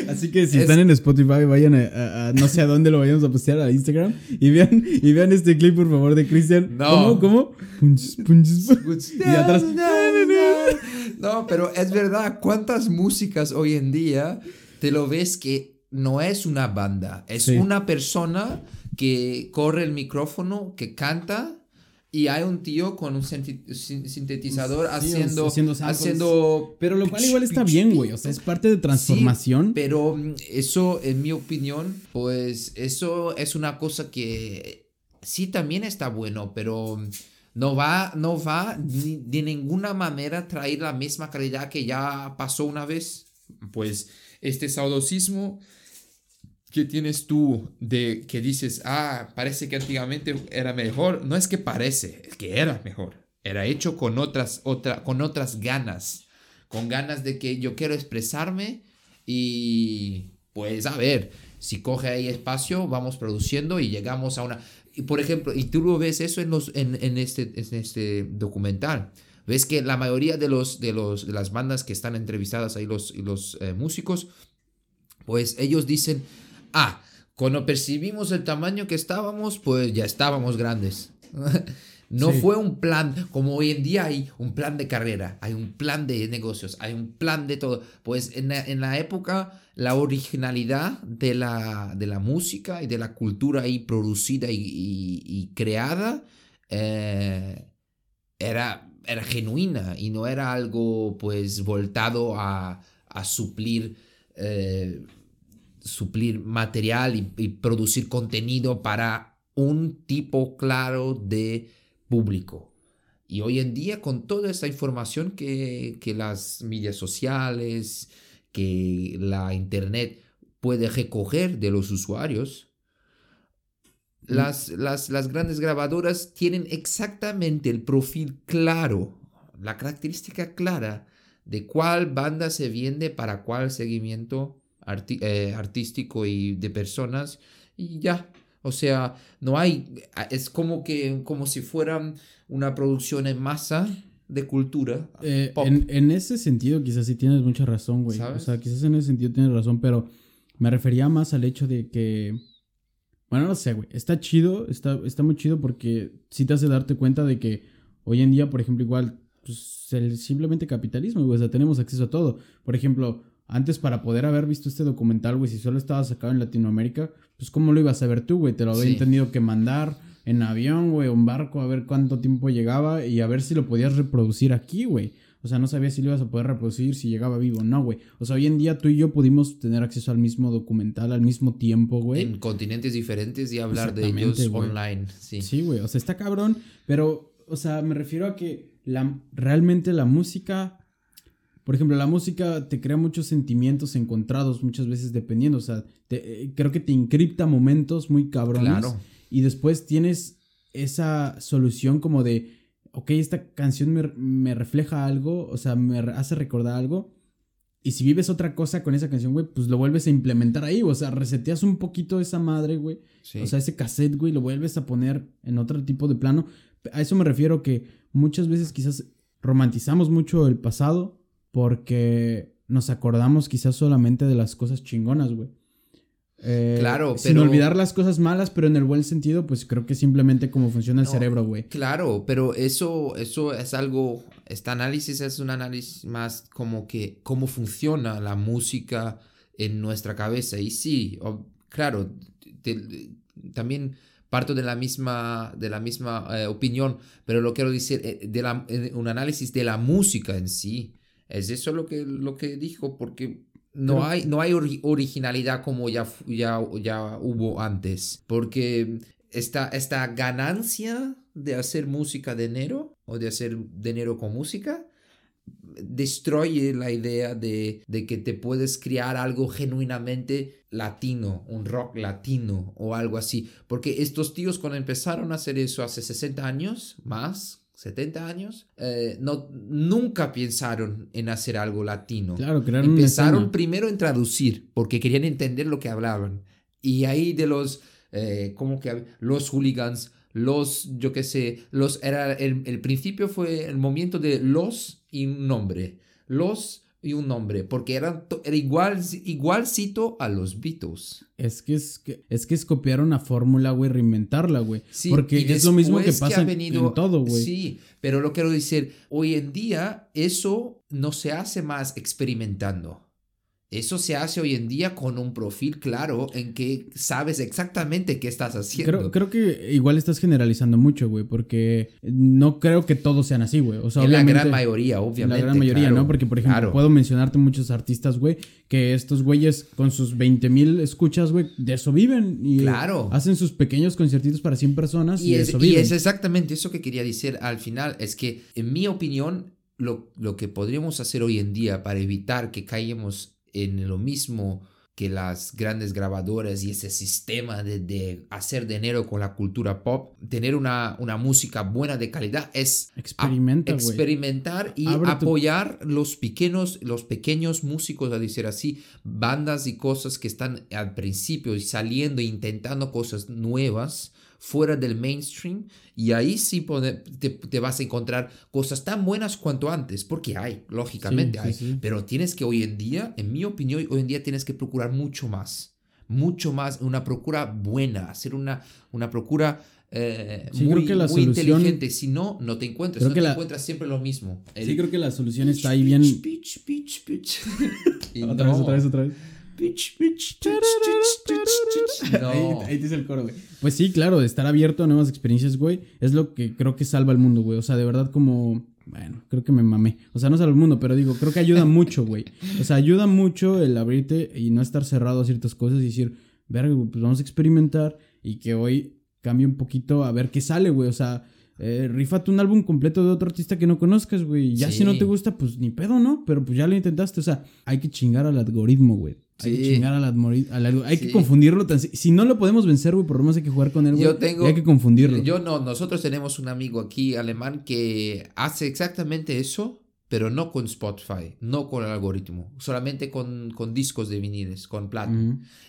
Así que si están en Spotify, vayan a, no sé a dónde lo vayamos a postear, a Instagram, y vean, y vean este clip, por favor, de Cristian. No. ¿Cómo? ¿Cómo? Punch, punch, y atrás. No, pero es verdad, ¿cuántas músicas hoy en día te lo ves que no es una banda, es una persona que corre el micrófono, que canta y hay un tío con un sintetizador haciendo, haciendo, Pero lo cual igual está bien, güey. O sea, es parte de transformación. pero mm, eso, en mi opinión, pues eso es una cosa que sí también está bueno, pero no va, no va de ninguna manera traer la misma calidad que ya pasó una vez. Pues este saudosismo ¿Qué tienes tú de que dices, ah, parece que antiguamente era mejor? No es que parece, es que era mejor. Era hecho con otras, otra, con otras ganas, con ganas de que yo quiero expresarme y pues a ver, si coge ahí espacio, vamos produciendo y llegamos a una... Y por ejemplo, y tú lo ves eso en, los, en, en este, en este documental. Ves que la mayoría de, los, de, los, de las bandas que están entrevistadas ahí, los, los eh, músicos, pues ellos dicen, Ah, cuando percibimos el tamaño que estábamos, pues ya estábamos grandes. No fue un plan, como hoy en día hay un plan de carrera, hay un plan de negocios, hay un plan de todo. Pues en la, época la originalidad de la, de la, música y de la cultura ahí producida y, creada eh, era, era genuina y no era algo pues voltado a, suplir eh, suplir material y, producir contenido para un tipo claro de público. Y hoy en día, con toda esta información que, que las medias sociales, que la internet puede recoger de los usuarios, las, las, las grandes grabadoras tienen exactamente el perfil claro, la característica clara de cuál banda se vende para cuál seguimiento eh, artístico y de personas y ya. O sea, no hay, es como que, como si fueran una producción en masa de cultura. Eh, en, en, ese sentido, quizás sí tienes mucha razón, güey. O sea, quizás en ese sentido tienes razón, pero me refería más al hecho de que bueno, no sé, güey. Está chido, está, está muy chido porque sí te hace darte cuenta de que hoy en día, por ejemplo, igual, pues el simplemente capitalismo, güey. O sea, tenemos acceso a todo. Por ejemplo, antes para poder haber visto este documental, güey, si solo estaba sacado en Latinoamérica, pues ¿cómo lo ibas a ver tú, güey? Te lo había tenido que mandar en avión, güey, en barco, a ver cuánto tiempo llegaba y a ver si lo podías reproducir aquí, güey. O sea, no sabía si lo ibas a poder reproducir, si llegaba vivo. No, güey. O sea, hoy en día tú y yo pudimos tener acceso al mismo documental al mismo tiempo, güey. En continentes diferentes y hablar de ellos online. Sí, sí, güey. O sea, está cabrón. Pero, o sea, me refiero a que la, realmente la música. Por ejemplo, la música te crea muchos sentimientos encontrados muchas veces dependiendo. O sea, eh, creo que te encripta momentos muy cabrones. Claro. Y después tienes esa solución como de ok, esta canción me, refleja algo, o sea, me hace recordar algo. Y si vives otra cosa con esa canción, güey, pues lo vuelves a implementar ahí, o sea, reseteas un poquito esa madre, güey. O sea, ese cassette, güey, lo vuelves a poner en otro tipo de plano. A eso me refiero que muchas veces quizás romantizamos mucho el pasado porque nos acordamos quizás solamente de las cosas chingonas, güey. Eh, claro, pero. Sin olvidar las cosas malas, pero en el buen sentido, pues creo que simplemente como funciona el cerebro, güey. Claro, pero eso, eso es algo. Este análisis es un análisis más como que cómo funciona la música en nuestra cabeza. Y sí, claro, también parto de la misma, de la misma eh, opinión, pero lo quiero decir, eh, de la, un análisis de la música en sí. Es eso lo que, lo que dijo, porque no hay, no hay originalidad como ya, ya, ya hubo antes. Porque esta, esta ganancia de hacer música de enero o de hacer dinero con música destruye la idea de, de, que te puedes crear algo genuinamente latino, un rock latino o algo así. Porque estos tíos cuando empezaron a hacer eso hace 60 años, más, 70 años, eh, no, nunca pensaron en hacer algo latino. Claro, crearon Empezaron primero en traducir, porque querían entender lo que hablaban. Y ahí de los, eh, como que los hooligans, los, yo qué sé, los, era, el, el principio fue el momento de los y un nombre. Los y un nombre, porque era, era igual, igualcito a los Beatles. Es que es, que, es que es copiar una fórmula, güey, reinventarla, güey. Sí, porque es lo mismo que pasa venido, en todo, güey. Sí, pero lo quiero decir, hoy en día eso no se hace más experimentando. Eso se hace hoy en día con un perfil claro en que sabes exactamente qué estás haciendo. Creo, que igual estás generalizando mucho, güey, porque no creo que todos sean así, güey. O sea, en la gran mayoría, obviamente. La gran mayoría, ¿no? Porque, por ejemplo, puedo mencionarte muchos artistas, güey, que estos güeyes con sus 20 mil escuchas, güey, de eso viven. Y claro. Hacen sus pequeños conciertitos para 100 personas y, eso viven. Y es exactamente eso que quería decir al final. Es que, en mi opinión, lo, lo que podríamos hacer hoy en día para evitar que caigamos en lo mismo que las grandes grabadoras y ese sistema de, hacer dinero con la cultura pop, tener una, una música buena de calidad es experimentar y apoyar los pequeños, los pequeños músicos, a decir así, bandas y cosas que están al principio y saliendo, intentando cosas nuevas fuera del mainstream y ahí sí te, vas a encontrar cosas tan buenas cuanto antes, porque hay, lógicamente hay, pero tienes que hoy en día, en mi opinión, hoy en día tienes que procurar mucho más, mucho más, una procura buena, hacer una, una procura... Eh, muy, muy inteligente. Si no, no te encuentras. no te encuentras siempre lo mismo. sí, creo que la solución está ahí bien. otra vez, otra vez, otra vez. Ahí, dice el coro, güey. Pues sí, claro, de estar abierto a nuevas experiencias, güey, es lo que creo que salva al mundo, güey. O sea, de verdad como... Bueno, creo que me mamé. O sea, no salva al mundo, pero digo, creo que ayuda mucho, güey. O sea, ayuda mucho el abrirte y no estar cerrado a ciertas cosas y decir, verga, pues vamos a experimentar y que hoy cambie un poquito a ver qué sale, güey. O sea, eh, rifate un álbum completo de otro artista que no conozcas, güey. Ya si no te gusta, pues ni pedo, ¿no? Pero pues ya lo intentaste. O sea, hay que chingar al algoritmo, güey. Hay que. Hay confundirlo. Tan... Si no lo podemos vencer, güey, por lo menos hay que jugar con él, güey. Yo tengo- y hay que confundirlo. Yo no, nosotros tenemos un amigo aquí alemán que hace exactamente eso, pero no con Spotify, no con el algoritmo, solamente con, con discos de viniles, con plata.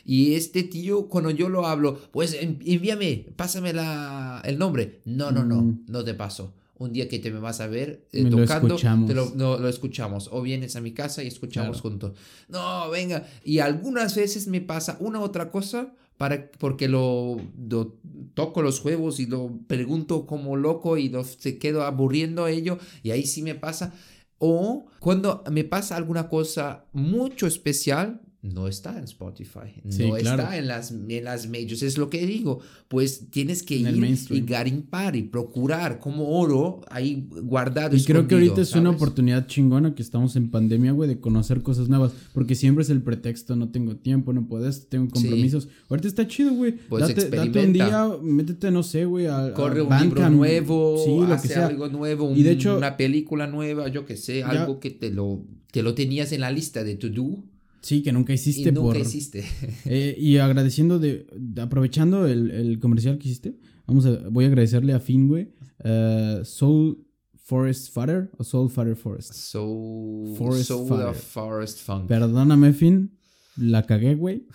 Y este tío, cuando yo lo hablo, pues en- envíame, pásame la, el nombre. No, no, no, Mm. no te paso. Un día que te me vas a ver eh, Me lo tocando, escuchamos. te lo, no, lo escuchamos. O vienes a mi casa y escuchamos Claro. juntos. No, venga. Y algunas veces me pasa una otra cosa para, porque lo, lo toco los juegos y lo pregunto como loco y lo, se quedo aburriendo a ello. Y ahí sí me pasa. O cuando me pasa alguna cosa mucho especial, no está en Spotify, Sí, no claro. está en las, en las majors. Es lo que digo. Pues tienes que En ir y garimpar y procurar como oro ahí guardado. Y creo que ahorita es una oportunidad chingona que estamos en pandemia, güey, de conocer cosas nuevas. Porque siempre es el pretexto, no tengo tiempo, no puedo esto, tengo compromisos. Ahorita está chido, güey. Pues date, date un día, métete, no sé, güey, a, a Corre un libro nuevo, sí, lo hace que sea. algo nuevo, Y de hecho- una película nueva, yo que sé, algo que te lo, te lo tenías en la lista de to do Sí, que nunca y hiciste nunca por... hiciste. Eh, y agradeciendo de, de- aprovechando el, el comercial que hiciste, vamos a, voy a agradecerle a Finn, güey, eh, Soul Forest Father o Soul Father Forest. So, Forest so Fire. the Forest Funk. Perdóname, Finn, la cagué, güey.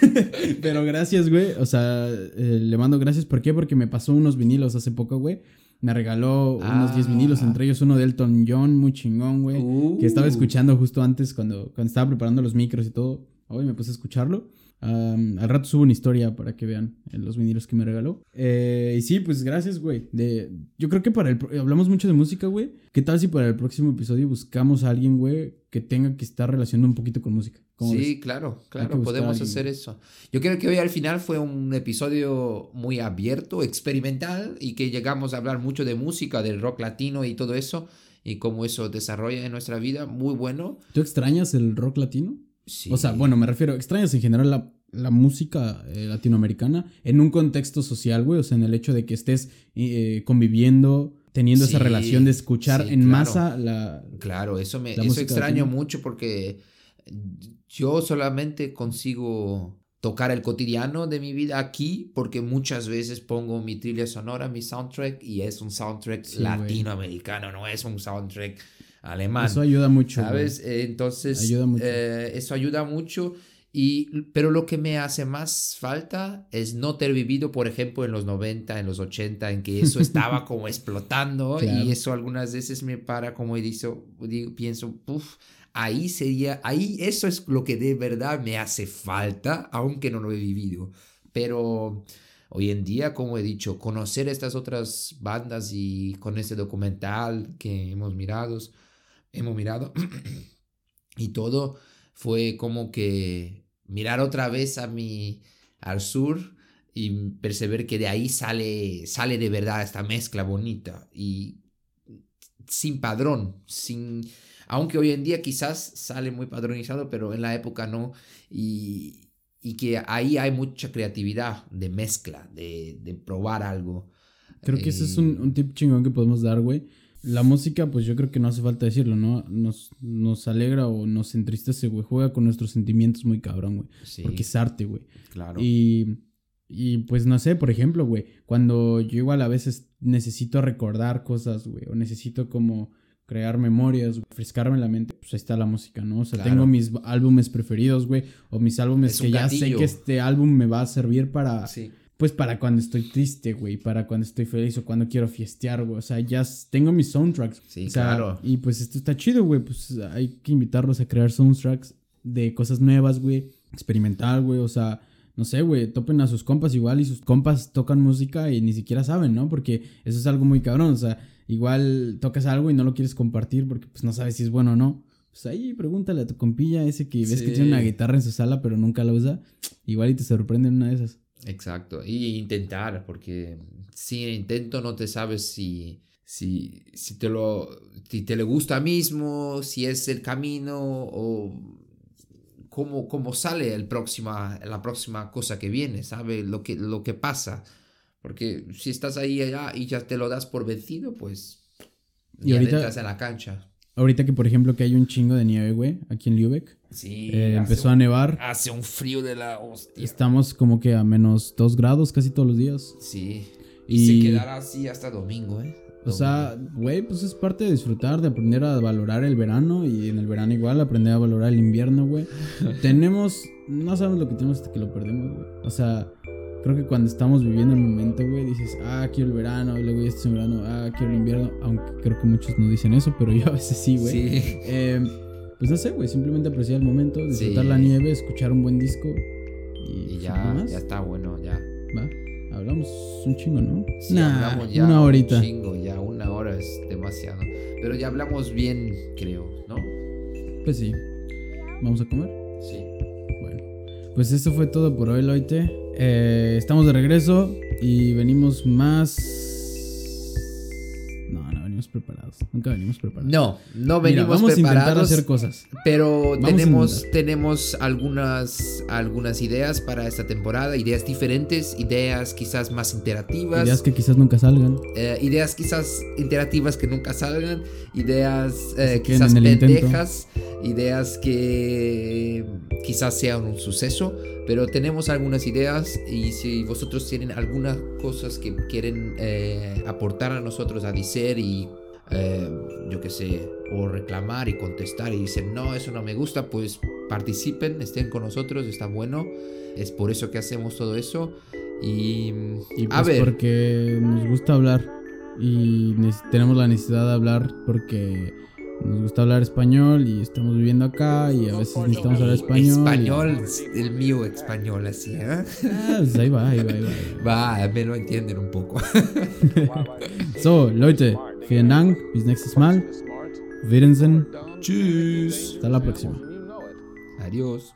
Pero gracias, güey. O sea, eh, le mando gracias. ¿Por qué? Porque me pasó unos vinilos hace poco, güey. Me regaló unos 10 Ah. vinilos, entre ellos uno de Elton John, muy chingón, güey. Uh. Que estaba escuchando justo antes cuando, cuando estaba preparando los micros y todo. Hoy me puse a escucharlo. Am, al rato subo una historia para que vean eh, los vinilos que me regaló. Eh, y sí, pues gracias, güey. De, yo creo que para el... Hablamos mucho de música, güey. ¿Qué tal si para el próximo episodio buscamos a alguien, güey, que tenga que estar relacionado un poquito con música? ¿Cómo Sí, ves? claro, claro, podemos hacer eso. Yo creo que hoy al final fue un episodio muy abierto, experimental, y que llegamos a hablar mucho de música, del rock latino y todo eso, y cómo eso desarrolla en nuestra vida, muy bueno. ¿Tú extrañas el rock latino? Sí. O sea, bueno, me refiero, extrañas en general la, la música eh, latinoamericana en un contexto social, güey. O sea, en el hecho de que estés eh, conviviendo, teniendo esa Sí, relación de escuchar sí, en claro. masa la... Claro, eso me La eso extraño latina. mucho porque yo solamente consigo tocar el cotidiano de mi vida aquí porque muchas veces pongo mi trilha sonora, mi soundtrack y es un soundtrack Sí, latinoamericano, no es un soundtrack alemán. Eso ayuda mucho. ¿Sabes? Eh, Entonces, Ayuda mucho. eh, eso ayuda mucho. Y, pero lo que me hace más falta es no ter vivido, por ejemplo, en los 90, en los 80, en que eso estaba como explotando Claro. y eso algunas veces me para como y digo, digo- pienso, "Uf, ahí sería, ahí eso es lo que de verdad me hace falta, aunque no lo he vivido. Pero hoy en día, como he dicho, conocer estas otras bandas y con este documental que hemos mirado, hemos mirado y todo fue como que mirar otra vez a mi al sur y perceber que de ahí sale sale de verdad esta mezcla bonita y sin padrón, sin aunque hoy en día quizás sale muy padronizado, pero en la época no y, y que ahí hay mucha creatividad de mezcla, de, de probar algo. Creo que ese es Eh, un, un tip chingón que podemos dar, güey. La música, pues yo creo que no hace falta decirlo, ¿no? Nos, nos alegra o nos entristece, güey. Juega con nuestros sentimientos muy cabrón, güey. Sí, Porque es arte, güey. claro. Y, y pues no sé, por ejemplo, güey, cuando yo igual a veces necesito recordar cosas, güey, o necesito como crear memorias, refrescarme la mente, pues ahí está la música, ¿no? O sea, Claro. tengo mis álbumes preferidos, güey, o mis álbumes Es que ya sé que este álbum me va a servir para, sí. pues para cuando estoy triste, güey, para cuando estoy feliz o cuando quiero fiestear, güey, o sea, ya tengo mis soundtracks. Sí, o sea, claro. Y pues esto está chido, güey, pues hay que invitarlos a crear soundtracks de cosas nuevas, güey, experimental, güey, o sea, no sé, güey, topen a sus compas igual y sus compas tocan música y ni siquiera saben, ¿no? Porque eso es algo muy cabrón, o sea, igual tocas algo y no lo quieres compartir porque pues no sabes si es bueno o no. Pues ahí pregúntale a tu compilla ese que ves que tiene una guitarra en su sala pero nunca la usa, igual y te sorprende en una de esas. Exacto, y intentar, porque sin intento no te sabes si, si, si, te lo, si te le gusta mismo, si es el camino o cómo, cómo sale el próxima, la próxima cosa que viene, ¿sabe? Lo que, lo que pasa. Porque si estás ahí allá y ya te lo das por vencido, pues Y ya ahorita- entras en la cancha. Ahorita que, por ejemplo, que hay un chingo de nieve, güey, aquí en Lübeck. Sí, eh, empezó un- a nevar. Hace un frío de la hostia. Estamos como que a menos 2 grados casi todos los días. Sí. Y, Y- se quedará así hasta domingo, ¿eh? O sea, güey, pues es parte de disfrutar, de aprender a valorar el verano y en el verano igual aprender a valorar el invierno, güey. tenemos, no sabemos lo que tenemos hasta que lo perdemos, güey. O sea, creo que cuando estamos viviendo el momento, güey, dices, ah, quiero el verano, y luego ya estás en verano, ah, quiero el invierno, aunque creo que muchos no dicen eso, pero yo a veces sí, güey. Sí. Eh, pues no sé, güey, simplemente apreciar el momento, disfrutar Sí. la nieve, escuchar un buen disco y, Y pues, ya, más. ya está bueno, ya. Va, hablamos un chingo, ¿no? Sí, Nah, hablamos ya una un horita. chingo, ya una hora es demasiado. Pero ya hablamos bien, creo, ¿no? Pues sí. ¿Vamos a comer? Sí. Bueno. Pues eso fue todo por hoy, Loite. Eh, estamos de regreso y venimos más... No, no venimos preparados. Nunca venimos preparados. No, no Mira, venimos vamos a intentar preparados, hacer cosas. pero Vamos tenemos, tenemos algunas, algunas ideas para esta temporada, ideas diferentes, ideas quizás más interactivas. Ideas que quizás nunca salgan. eh, ideas quizás interactivas que nunca salgan, ideas eh, quizás intento. pendejas, ideas que quizás sean un suceso, pero tenemos algunas ideas y si vosotros tienen algunas cosas que quieren eh, aportar a nosotros a decir y eh, yo qué sé, o reclamar y contestar y dicen no, eso no me gusta, pues participen, estén con nosotros, está bueno, es por eso que hacemos todo eso. Y, Y a pues ver, porque nos gusta hablar y tenemos la necesidad de hablar porque nos gusta hablar español y estamos viviendo acá y a veces necesitamos hablar español. y- Español, el mío español así, ¿eh? Ah, pues ahí va, ahí va, ahí va. ahí va. Va, me lo entienden un poco. So, Leute, vielen Dank. Bis nächstes Mal. Wiedersehen. Tschüss. Hasta la próxima. Adiós.